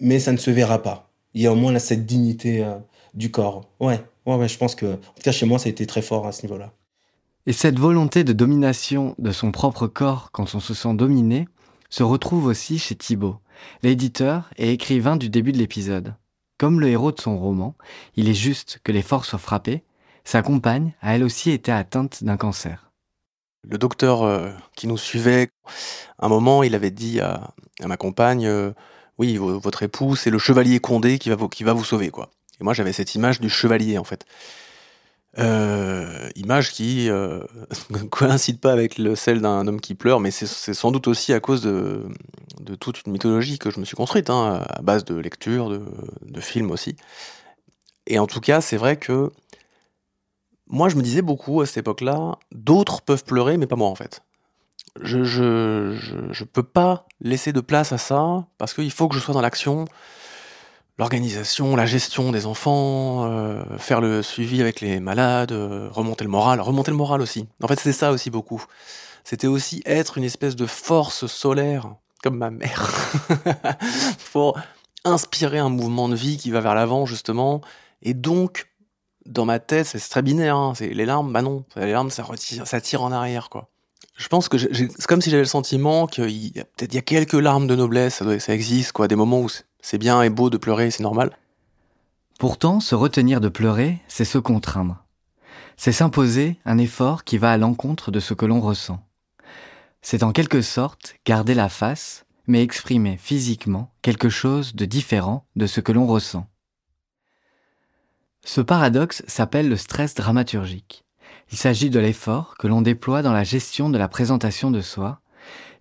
[SPEAKER 8] mais ça ne se verra pas. Il y a au moins cette dignité euh, du corps. Ouais, ouais, je pense que, en tout cas, chez moi, ça a été très fort à ce niveau-là.
[SPEAKER 2] Et cette volonté de domination de son propre corps quand on se sent dominé se retrouve aussi chez Thibaut, l'éditeur et écrivain du début de l'épisode. Comme le héros de son roman, il est juste que les forces soient frappées, sa compagne a elle aussi été atteinte d'un cancer.
[SPEAKER 3] Le docteur euh, qui nous suivait, un moment, il avait dit à, ma compagne, euh, oui, votre époux, c'est le chevalier Condé qui va vous, sauver, quoi. Et moi, j'avais cette image du chevalier, en fait. Euh, image qui euh, coïncide pas avec le, celle d'un homme qui pleure, mais c'est sans doute aussi à cause de, de, toute une mythologie que je me suis construite, hein, à base de lecture, de, de films aussi. Et en tout cas, c'est vrai que moi, je me disais beaucoup à cette époque-là, d'autres peuvent pleurer, mais pas moi en fait. Je, je, je, peux pas laisser de place à ça parce qu'il faut que je sois dans l'action, l'organisation, la gestion des enfants, euh, faire le suivi avec les malades, euh, remonter le moral, remonter le moral aussi. En fait, c'était ça aussi beaucoup. C'était aussi être une espèce de force solaire, comme ma mère, pour inspirer un mouvement de vie qui va vers l'avant justement, et donc dans ma tête, c'est très binaire. Hein. C'est les larmes, bah non, les larmes, ça retire, ça tire en arrière, quoi. Je pense que c'est comme si j'avais le sentiment qu'il y a peut-être quelques larmes de noblesse, ça, ça existe, quoi, des moments où c'est bien et beau de pleurer, c'est normal.
[SPEAKER 2] Pourtant, se retenir de pleurer, c'est se contraindre. c'est s'imposer un effort qui va à l'encontre de ce que l'on ressent. C'est en quelque sorte garder la face, mais exprimer physiquement quelque chose de différent de ce que l'on ressent. Ce paradoxe s'appelle le stress dramaturgique. Il s'agit de l'effort que l'on déploie dans la gestion de la présentation de soi,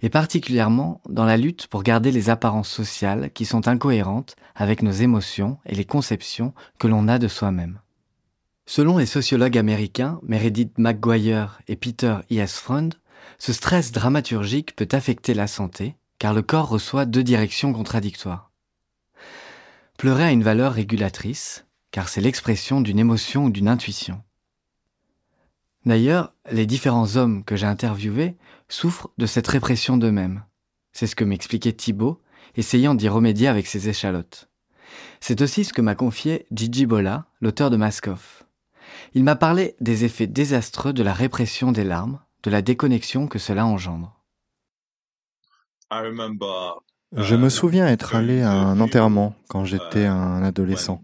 [SPEAKER 2] et particulièrement dans la lutte pour garder les apparences sociales qui sont incohérentes avec nos émotions et les conceptions que l'on a de soi-même. Selon les sociologues américains Meredith McGuire et Peter E. S. Freund, ce stress dramaturgique peut affecter la santé, car le corps reçoit deux directions contradictoires. Pleurer a une valeur régulatrice, car c'est l'expression d'une émotion ou d'une intuition. D'ailleurs, les différents hommes que j'ai interviewés souffrent de cette répression d'eux-mêmes. C'est ce que m'expliquait Thibault, essayant d'y remédier avec ses échalotes. C'est aussi ce que m'a confié Gigi Bola, l'auteur de Maskoff. Il m'a parlé des effets désastreux de la répression des larmes, de la déconnexion que cela engendre.
[SPEAKER 5] Je me souviens être allé à un enterrement quand j'étais un adolescent.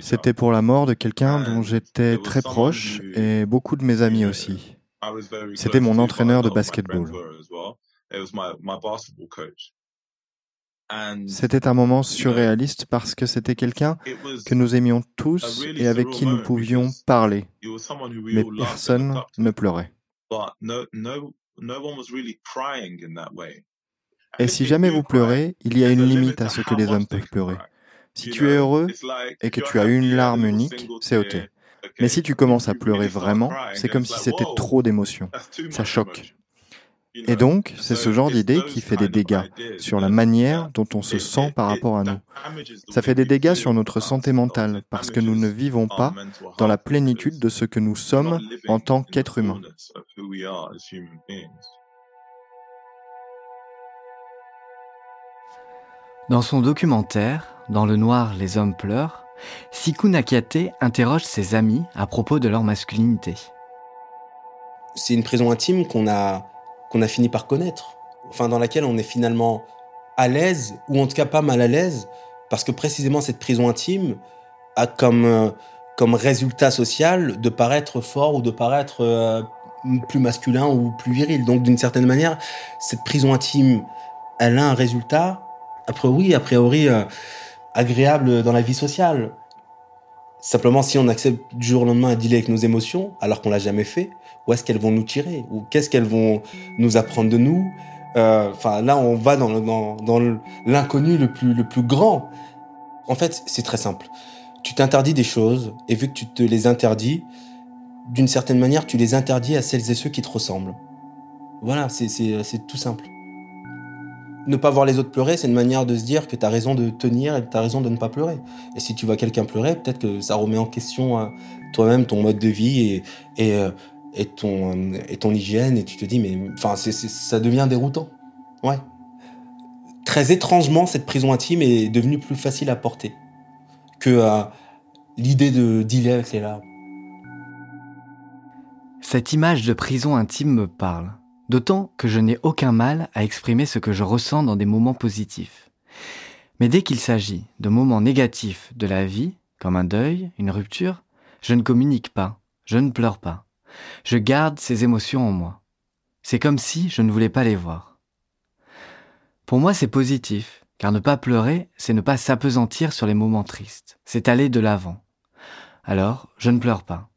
[SPEAKER 5] C'était pour la mort de quelqu'un dont j'étais très proche et beaucoup de mes amis aussi. C'était mon entraîneur de basketball. C'était un moment surréaliste parce que c'était quelqu'un que nous aimions tous et avec qui nous pouvions parler. Mais personne ne pleurait. Et si jamais vous pleurez, il y a une limite à ce que les hommes peuvent pleurer. Si tu es heureux et que tu as une larme unique, c'est OK. Mais si tu commences à pleurer vraiment, c'est comme si c'était trop d'émotions. Ça choque. Et donc, c'est ce genre d'idée qui fait des dégâts sur la manière dont on se sent par rapport à nous. Ça fait des dégâts sur notre santé mentale parce que nous ne vivons pas dans la plénitude de ce que nous sommes en tant qu'êtres humains.
[SPEAKER 2] Dans son documentaire Dans le noir, les hommes pleurent, Siku Nakiate interroge ses amis à propos de leur masculinité.
[SPEAKER 8] C'est une prison intime qu'on a, qu'on a fini par connaître, enfin dans laquelle on est finalement à l'aise, ou en tout cas pas mal à l'aise, parce que précisément cette prison intime a comme, euh, comme résultat social de paraître fort ou de paraître euh, plus masculin ou plus viril. Donc d'une certaine manière, cette prison intime, elle a un résultat après, oui, a priori, euh, agréable dans la vie sociale. Simplement, si on accepte du jour au lendemain à dealer avec nos émotions, alors qu'on l'a jamais fait, où est-ce qu'elles vont nous tirer? Ou qu'est-ce qu'elles vont nous apprendre de nous? Euh, Enfin, là, on va dans, l'inconnu le plus grand. En fait, c'est très simple. Tu t'interdis des choses, et vu que tu te les interdis, d'une certaine manière, tu les interdis à celles et ceux qui te ressemblent. Voilà, c'est tout simple ne pas voir les autres pleurer, c'est une manière de se dire que tu as raison de tenir et tu as raison de ne pas pleurer. Et si tu vois quelqu'un pleurer, peut-être que ça remet en question euh, toi-même ton mode de vie et, et, euh, et, ton, et ton hygiène. Et tu te dis, mais enfin, ça devient déroutant. Ouais. Très étrangement, cette prison intime est devenue plus facile à porter que euh, l'idée de dealer avec les larmes.
[SPEAKER 2] Cette image de prison intime me parle. D'autant que je n'ai aucun mal à exprimer ce que je ressens dans des moments positifs. Mais dès qu'il s'agit de moments négatifs de la vie, comme un deuil, une rupture, je ne communique pas, je ne pleure pas. Je garde ces émotions en moi. C'est comme si je ne voulais pas les voir. Pour moi, c'est positif, car ne pas pleurer, c'est ne pas s'apesantir sur les moments tristes, c'est aller de l'avant. Alors, je ne pleure pas.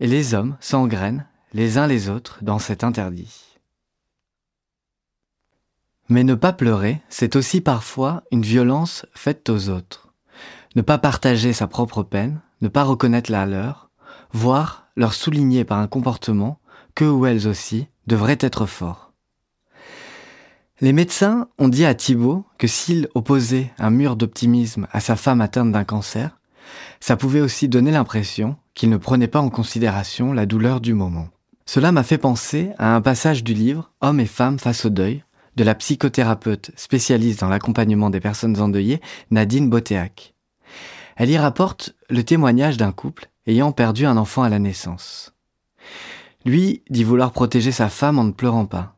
[SPEAKER 2] Et les hommes s'engrènent les uns les autres dans cet interdit. Mais ne pas pleurer, c'est aussi parfois une violence faite aux autres. Ne pas partager sa propre peine, ne pas reconnaître la leur, voire leur souligner par un comportement que ou elles aussi devraient être forts. Les médecins ont dit à Thibault que s'il opposait un mur d'optimisme à sa femme atteinte d'un cancer, ça pouvait aussi donner l'impression qu'il ne prenait pas en considération la douleur du moment. Cela m'a fait penser à un passage du livre Hommes et femmes face au deuil de la psychothérapeute spécialiste dans l'accompagnement des personnes endeuillées, Nadine Botéac. Elle y rapporte le témoignage d'un couple ayant perdu un enfant à la naissance. Lui dit vouloir protéger sa femme en ne pleurant pas.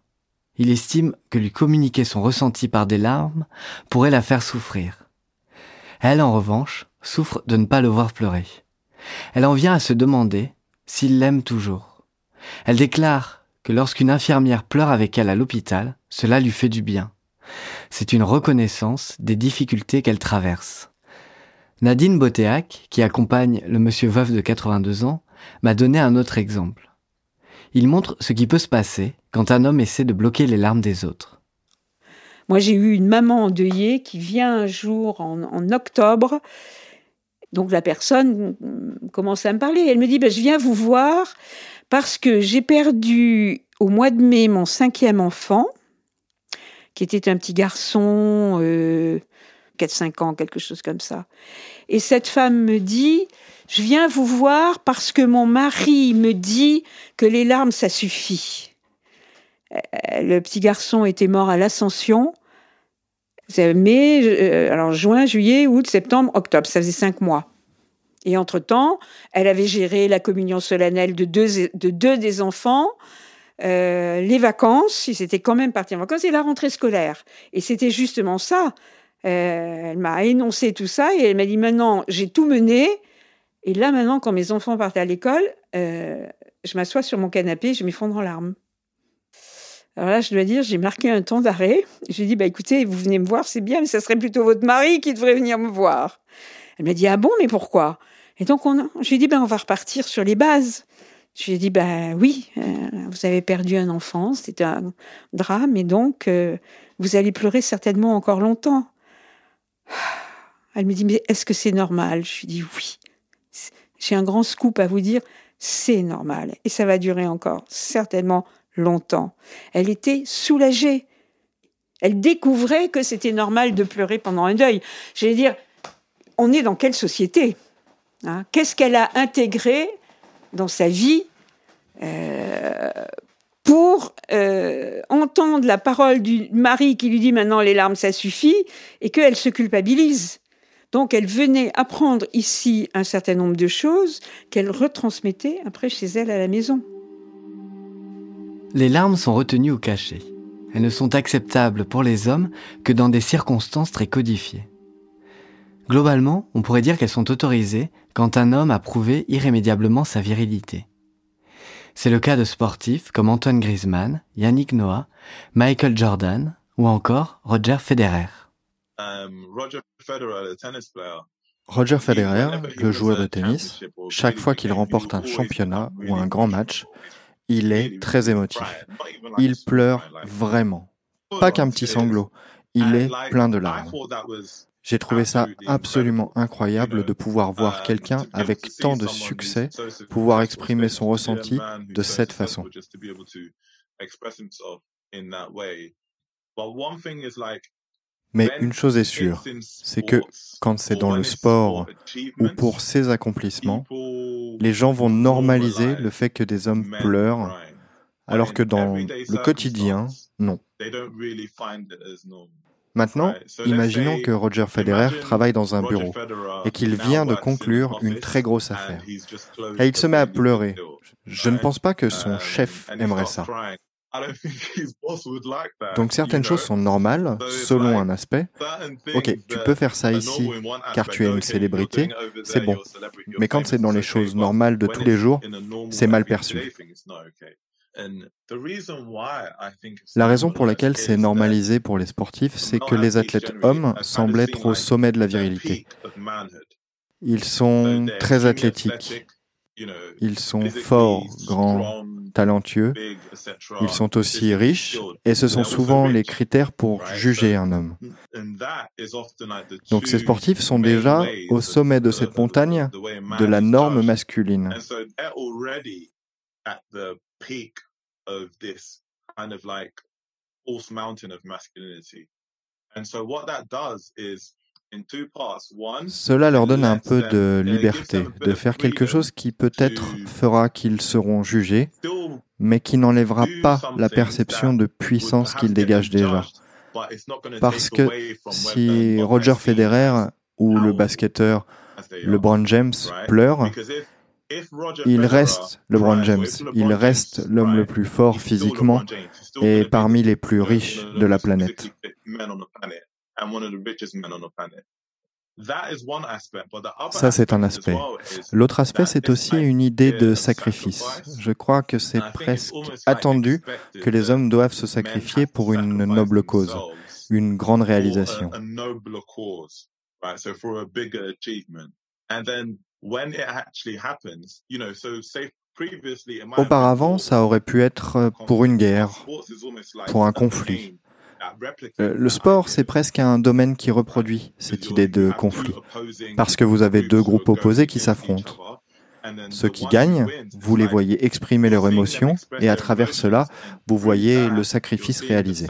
[SPEAKER 2] Il estime que lui communiquer son ressenti par des larmes pourrait la faire souffrir. Elle, en revanche, souffre de ne pas le voir pleurer. Elle en vient à se demander s'il l'aime toujours. Elle déclare que lorsqu'une infirmière pleure avec elle à l'hôpital, cela lui fait du bien. C'est une reconnaissance des difficultés qu'elle traverse. Nadine Botéac, qui accompagne le monsieur veuf de 82 ans, m'a donné un autre exemple. Il montre ce qui peut se passer quand un homme essaie de bloquer les larmes des autres.
[SPEAKER 7] Moi, j'ai eu une maman endeuillée qui vient un jour en, octobre. Donc la personne commence à me parler. Elle me dit, ben, je viens vous voir parce que j'ai perdu au mois de mai mon cinquième enfant, qui était un petit garçon, euh, 4-5 ans, quelque chose comme ça. Et cette femme me dit, je viens vous voir parce que mon mari me dit que les larmes, ça suffit. Euh, le petit garçon était mort à l'Ascension. Mais, euh, alors juin, juillet, août, septembre, octobre, ça faisait cinq mois. Et entre-temps, elle avait géré la communion solennelle de deux, de deux des enfants, euh, les vacances, ils étaient quand même partis en vacances, et la rentrée scolaire. Et c'était justement ça. elle m'a énoncé tout ça et elle m'a dit maintenant, j'ai tout mené. Et là, maintenant, quand mes enfants partent à l'école, je m'assois sur mon canapé, je m'effondre en larmes. Alors là, je dois dire, j'ai marqué un temps d'arrêt. J'ai dit, bah écoutez, vous venez me voir, c'est bien, mais ça serait plutôt votre mari qui devrait venir me voir. Elle m'a dit, ah bon, mais pourquoi? Et donc, on, j'ai dit, ben on va repartir sur les bases. J'ai dit, ben oui, euh, vous avez perdu un enfant, c'était un drame, et donc, euh, vous allez pleurer certainement encore longtemps. Elle me dit, mais est-ce que c'est normal? Je lui dis, oui. J'ai un grand scoop à vous dire, c'est normal. Et ça va durer encore certainement longtemps. Elle était soulagée. Elle découvrait que c'était normal de pleurer pendant un deuil. J'allais dire, on est dans quelle société? Hein Qu'est-ce qu'elle a intégré dans sa vie euh, pour euh, entendre la parole du mari qui lui dit maintenant les larmes ça suffit et qu'elle se culpabilise. Donc elle venait apprendre ici un certain nombre de choses qu'elle retransmettait après chez elle à la maison.
[SPEAKER 2] Les larmes sont retenues au cachet. Elles ne sont acceptables pour les hommes que dans des circonstances très codifiées. Globalement, on pourrait dire qu'elles sont autorisées quand un homme a prouvé irrémédiablement sa virilité. C'est le cas de sportifs comme Antoine Griezmann, Yannick Noah, Michael Jordan ou encore Roger Federer.
[SPEAKER 5] Um, Roger Federer, le joueur de tennis, chaque fois qu'il remporte un championnat ou un grand match, il est très émotif. Il pleure vraiment. Pas qu'un petit sanglot. Il est plein de larmes. J'ai trouvé ça absolument incroyable de pouvoir voir quelqu'un avec tant de succès pouvoir exprimer son ressenti de cette façon. Mais une chose est sûre, c'est que quand c'est dans le sport ou pour ses accomplissements, les gens vont normaliser le fait que des hommes pleurent, alors que dans le quotidien, non. Maintenant, imaginons que Roger Federer travaille dans un bureau et qu'il vient de conclure une très grosse affaire. Et il se met à pleurer. Je ne pense pas que son chef aimerait ça. Donc certaines choses sont normales selon un aspect. Ok, tu peux faire ça ici car tu es une célébrité, c'est bon. Mais quand c'est dans les choses normales de tous les jours, c'est mal perçu. La raison pour laquelle c'est normalisé pour les sportifs, c'est que les athlètes hommes semblent être au sommet de la virilité. Ils sont très athlétiques. Ils sont forts, grands, talentueux, ils sont aussi riches et ce sont souvent les critères pour juger un homme. Donc ces sportifs sont déjà au sommet de cette montagne de la norme masculine. Cela leur donne un peu de liberté, de faire quelque chose qui peut-être fera qu'ils seront jugés, mais qui n'enlèvera pas la perception de puissance qu'ils dégagent déjà. Parce que si Roger Federer ou le basketteur LeBron James pleure, il reste LeBron James, il reste l'homme le plus fort physiquement et parmi les plus riches de la planète. Ça, c'est un aspect. L'autre aspect, c'est aussi une idée de sacrifice. Je crois que c'est presque attendu que les hommes doivent se sacrifier pour une noble cause, une grande réalisation. Auparavant, ça aurait pu être pour une guerre, pour un conflit. Euh, le sport, c'est presque un domaine qui reproduit cette idée de conflit, parce que vous avez deux groupes opposés qui s'affrontent. Ceux qui gagnent, vous les voyez exprimer leurs émotions, et à travers cela, vous voyez le sacrifice réalisé.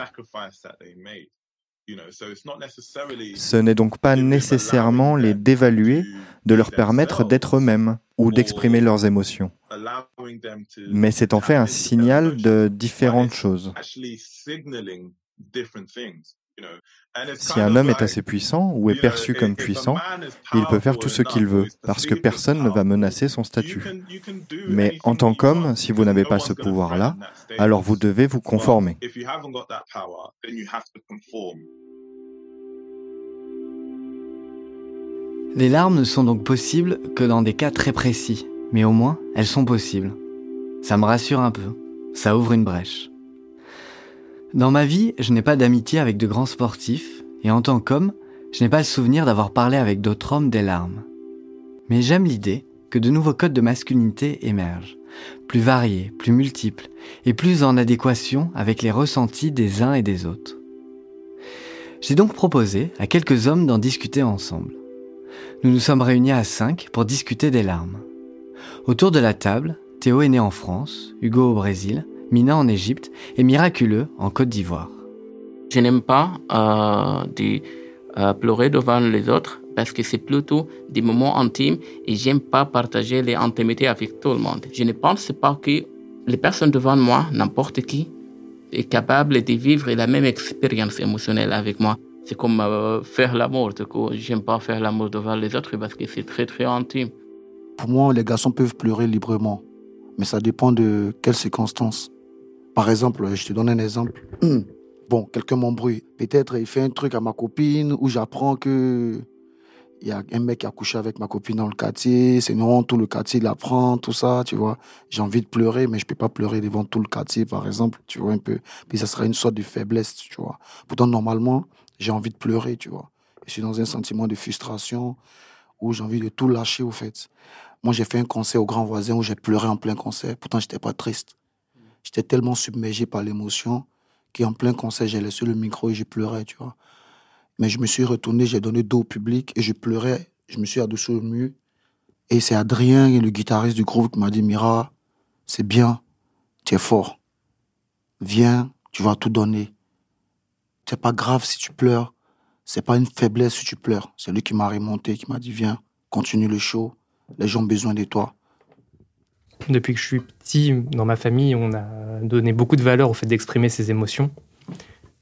[SPEAKER 5] Ce n'est donc pas nécessairement les dévaluer de leur permettre d'être eux-mêmes ou d'exprimer leurs émotions. Mais c'est en fait un signal de différentes choses. Si un homme est assez puissant ou est perçu comme puissant, il peut faire tout ce qu'il veut, parce que personne ne va menacer son statut. Mais en tant qu'homme, si vous n'avez pas ce pouvoir-là, alors vous devez vous conformer.
[SPEAKER 2] Les larmes ne sont donc possibles que dans des cas très précis, mais au moins elles sont possibles. Ça me rassure un peu, ça ouvre une brèche. Dans ma vie, je n'ai pas d'amitié avec de grands sportifs, et en tant qu'homme, je n'ai pas le souvenir d'avoir parlé avec d'autres hommes des larmes. Mais j'aime l'idée que de nouveaux codes de masculinité émergent, plus variés, plus multiples, et plus en adéquation avec les ressentis des uns et des autres. J'ai donc proposé à quelques hommes d'en discuter ensemble. Nous nous sommes réunis à cinq pour discuter des larmes. Autour de la table, Théo est né en France, Hugo au Brésil, Mina en Égypte et Miraculeux en Côte d'Ivoire.
[SPEAKER 9] Je n'aime pas euh, de euh, pleurer devant les autres parce que c'est plutôt des moments intimes et j'aime pas partager les intimités avec tout le monde. Je ne pense pas que les personnes devant moi, n'importe qui, est capable de vivre la même expérience émotionnelle avec moi. C'est comme euh, faire l'amour. J'aime pas faire l'amour devant les autres parce que c'est très très intime.
[SPEAKER 10] Pour moi, les garçons peuvent pleurer librement, mais ça dépend de quelles circonstances. Par exemple, je te donne un exemple. Bon, quelqu'un m'embrouille. Peut-être il fait un truc à ma copine où j'apprends que il y a un mec qui a couché avec ma copine dans le quartier. C'est non, tout le quartier l'apprend, tout ça, tu vois. J'ai envie de pleurer, mais je peux pas pleurer devant tout le quartier, par exemple, tu vois un peu. Puis ça sera une sorte de faiblesse, tu vois. Pourtant, normalement, j'ai envie de pleurer, tu vois. Je suis dans un sentiment de frustration où j'ai envie de tout lâcher, au fait. Moi, j'ai fait un concert au grand voisin où j'ai pleuré en plein concert. Pourtant, j'étais pas triste. J'étais tellement submergé par l'émotion qu'en plein concert, j'ai laissé le micro et j'ai pleuré, tu vois. Mais je me suis retourné, j'ai donné dos au public et je pleurais. Je me suis adossé au mur. Et c'est Adrien, le guitariste du groupe, qui m'a dit Mira, c'est bien, tu es fort. Viens, tu vas tout donner. C'est pas grave si tu pleures. C'est pas une faiblesse si tu pleures. C'est lui qui m'a remonté, qui m'a dit Viens, continue le show. Les gens ont besoin de toi.
[SPEAKER 11] Depuis que je suis petit, dans ma famille, on a donné beaucoup de valeur au fait d'exprimer ses émotions.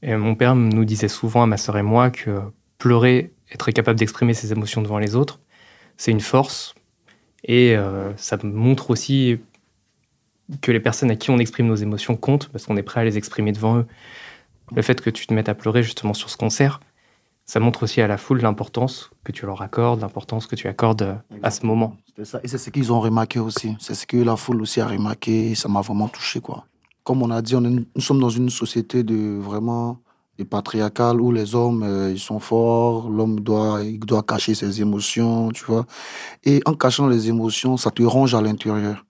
[SPEAKER 11] Et mon père nous disait souvent à ma sœur et moi que pleurer, être capable d'exprimer ses émotions devant les autres, c'est une force. Et euh, ça montre aussi que les personnes à qui on exprime nos émotions comptent parce qu'on est prêt à les exprimer devant eux. Le fait que tu te mettes à pleurer justement sur ce concert, ça montre aussi à la foule l'importance que tu leur accordes, l'importance que tu accordes à ce moment.
[SPEAKER 10] Ça. Et c'est ce qu'ils ont remarqué aussi. C'est ce que la foule aussi a remarqué. Ça m'a vraiment touché, quoi. Comme on a dit, on nous sommes dans une société de vraiment de patriarcale où les hommes euh, ils sont forts, l'homme doit il doit cacher ses émotions, tu vois. Et en cachant les émotions, ça te ronge à l'intérieur.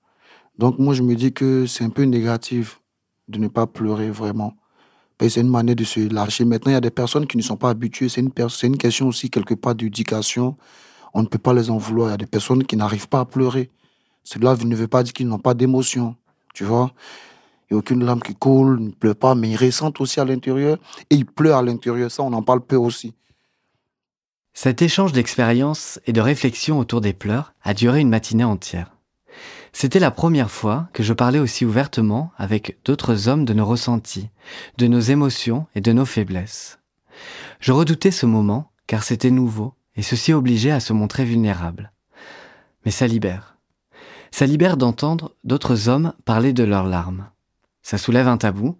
[SPEAKER 10] Donc moi je me dis que c'est un peu négatif de ne pas pleurer vraiment c'est une manière de se lâcher. Maintenant, il y a des personnes qui ne sont pas habituées. C'est une, question aussi, quelque part, d'éducation. On ne peut pas les en vouloir. Il y a des personnes qui n'arrivent pas à pleurer. Cela ne veut pas dire qu'ils n'ont pas d'émotion. Tu vois Il n'y a aucune larme qui coule, ne pleure pas, mais ils ressentent aussi à l'intérieur. Et ils pleurent à l'intérieur. Ça, on en parle peu aussi.
[SPEAKER 2] Cet échange d'expériences et de réflexions autour des pleurs a duré une matinée entière. C'était la première fois que je parlais aussi ouvertement avec d'autres hommes de nos ressentis, de nos émotions et de nos faiblesses. Je redoutais ce moment car c'était nouveau et ceci obligeait à se montrer vulnérable. Mais ça libère. Ça libère d'entendre d'autres hommes parler de leurs larmes. Ça soulève un tabou,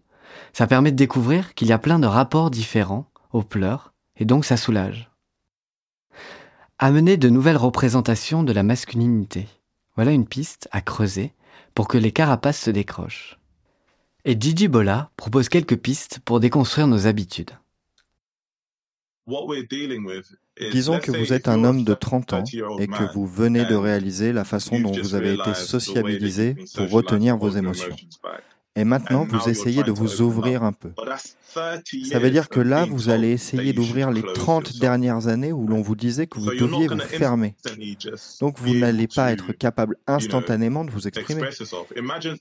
[SPEAKER 2] ça permet de découvrir qu'il y a plein de rapports différents aux pleurs et donc ça soulage. Amener de nouvelles représentations de la masculinité. Voilà une piste à creuser pour que les carapaces se décrochent. Et Gigi Bola propose quelques pistes pour déconstruire nos habitudes.
[SPEAKER 5] Disons que vous êtes un homme de 30 ans et que vous venez de réaliser la façon dont vous avez été sociabilisé pour retenir vos émotions. Et maintenant, vous essayez de vous ouvrir un peu. Ça veut dire que là, vous allez essayer d'ouvrir les 30 dernières années où l'on vous disait que vous deviez vous fermer. Donc, vous n'allez pas être capable instantanément de vous exprimer.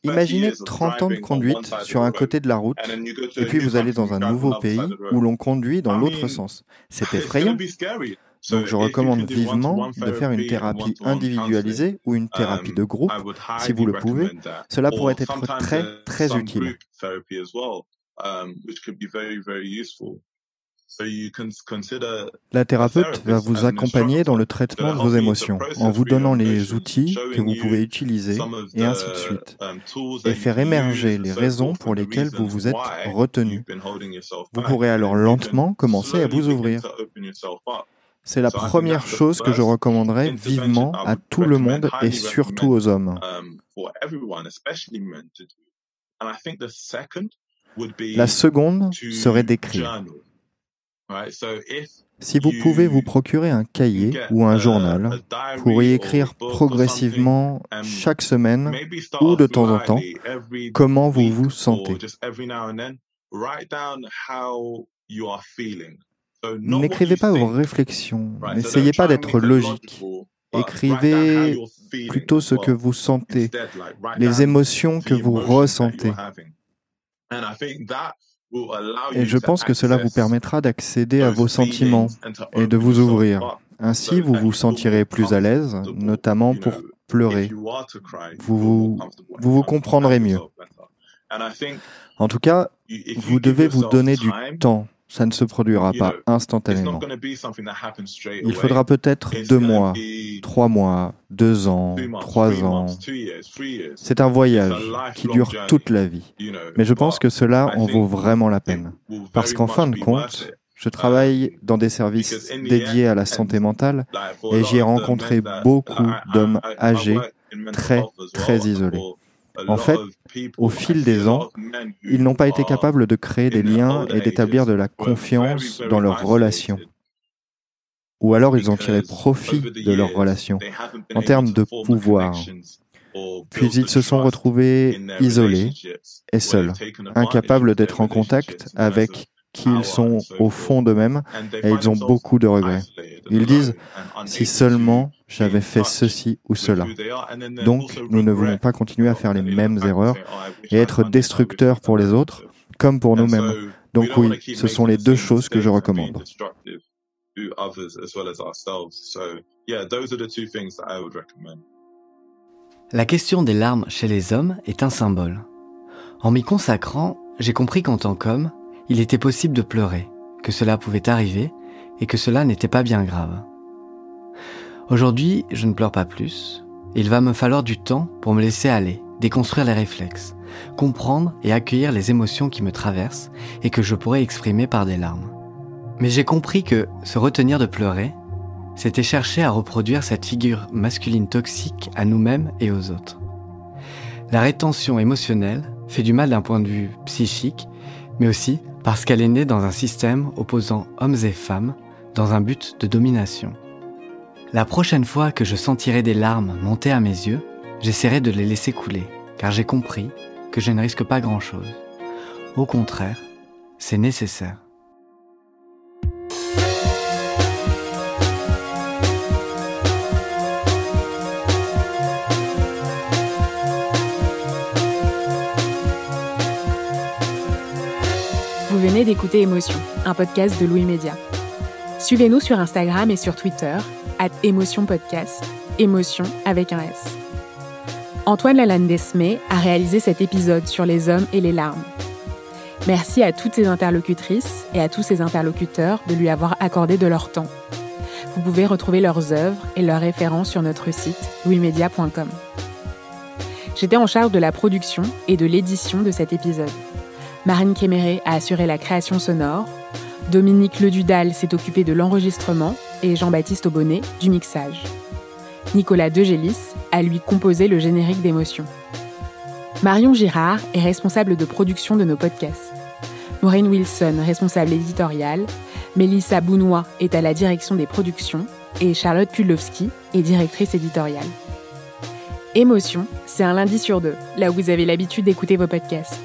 [SPEAKER 5] Imaginez 30 ans de conduite sur un côté de la route, et puis vous allez dans un nouveau pays où l'on conduit dans l'autre sens. C'est effrayant. Donc je recommande vivement de faire une thérapie individualisée ou une thérapie de groupe, si vous le pouvez. Cela pourrait être très, très utile. La thérapeute va vous accompagner dans le traitement de vos émotions en vous donnant les outils que vous pouvez utiliser et ainsi de suite, et faire émerger les raisons pour lesquelles vous vous êtes retenu. Vous pourrez alors lentement commencer à vous ouvrir. C'est la première chose que je recommanderais vivement à tout le monde et surtout aux hommes. La seconde serait d'écrire. Si vous pouvez vous procurer un cahier ou un journal pour y écrire progressivement chaque semaine ou de temps en temps comment vous vous sentez. N'écrivez pas vos réflexions, n'essayez pas d'être logique. Écrivez plutôt ce que vous sentez, les émotions que vous ressentez. Et je pense que cela vous permettra d'accéder à vos sentiments et de vous ouvrir. Ainsi, vous vous sentirez plus à l'aise, notamment pour pleurer. Vous vous, vous vous comprendrez mieux. En tout cas, vous devez vous donner du temps ça ne se produira pas instantanément. Il faudra peut-être deux mois, trois mois, deux ans, trois ans. C'est un voyage qui dure toute la vie. Mais je pense que cela en vaut vraiment la peine. Parce qu'en fin de compte, je travaille dans des services dédiés à la santé mentale et j'y ai rencontré beaucoup d'hommes âgés, très, très isolés. En fait, au fil des ans, ils n'ont pas été capables de créer des liens et d'établir de la confiance dans leurs relations. Ou alors ils ont tiré profit de leurs relations en termes de pouvoir. Puis ils se sont retrouvés isolés et seuls, incapables d'être en contact avec qui ils sont au fond d'eux-mêmes et ils ont beaucoup de regrets. Ils disent, si seulement j'avais fait ceci ou cela. Donc, nous ne voulons pas continuer à faire les mêmes erreurs et être destructeurs pour les autres comme pour nous-mêmes. Donc oui, ce sont les deux choses que je recommande.
[SPEAKER 2] La question des larmes chez les hommes est un symbole. En m'y consacrant, j'ai compris qu'en tant qu'homme, il était possible de pleurer, que cela pouvait arriver et que cela n'était pas bien grave. Aujourd'hui, je ne pleure pas plus. Il va me falloir du temps pour me laisser aller, déconstruire les réflexes, comprendre et accueillir les émotions qui me traversent et que je pourrais exprimer par des larmes. Mais j'ai compris que se retenir de pleurer, c'était chercher à reproduire cette figure masculine toxique à nous-mêmes et aux autres. La rétention émotionnelle fait du mal d'un point de vue psychique, mais aussi parce qu'elle est née dans un système opposant hommes et femmes dans un but de domination. La prochaine fois que je sentirai des larmes monter à mes yeux, j'essaierai de les laisser couler, car j'ai compris que je ne risque pas grand-chose. Au contraire, c'est nécessaire.
[SPEAKER 1] Vous venez d'écouter Émotion, un podcast de Louis Média. Suivez-nous sur Instagram et sur Twitter, at Émotion Podcast, émotion avec un S. Antoine Lalanne Desmé a réalisé cet épisode sur les hommes et les larmes. Merci à toutes ses interlocutrices et à tous ses interlocuteurs de lui avoir accordé de leur temps. Vous pouvez retrouver leurs œuvres et leurs références sur notre site louismedia.com. J'étais en charge de la production et de l'édition de cet épisode. Marine Kéméré a assuré la création sonore. Dominique Ledudal s'est occupé de l'enregistrement et Jean-Baptiste Aubonnet du mixage. Nicolas Degélis a lui composé le générique d'émotion. Marion Girard est responsable de production de nos podcasts. Maureen Wilson, responsable éditoriale. Mélissa Bounois est à la direction des productions. Et Charlotte Pudlowski est directrice éditoriale. Émotion, c'est un lundi sur deux, là où vous avez l'habitude d'écouter vos podcasts.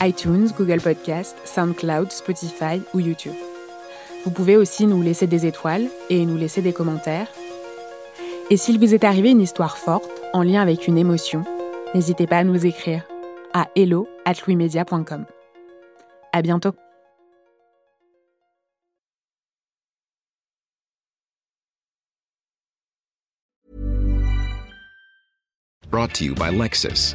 [SPEAKER 1] iTunes, Google Podcasts, SoundCloud, Spotify ou YouTube. Vous pouvez aussi nous laisser des étoiles et nous laisser des commentaires. Et s'il vous est arrivé une histoire forte en lien avec une émotion, n'hésitez pas à nous écrire à hello at À bientôt.
[SPEAKER 12] Brought to you by Lexus.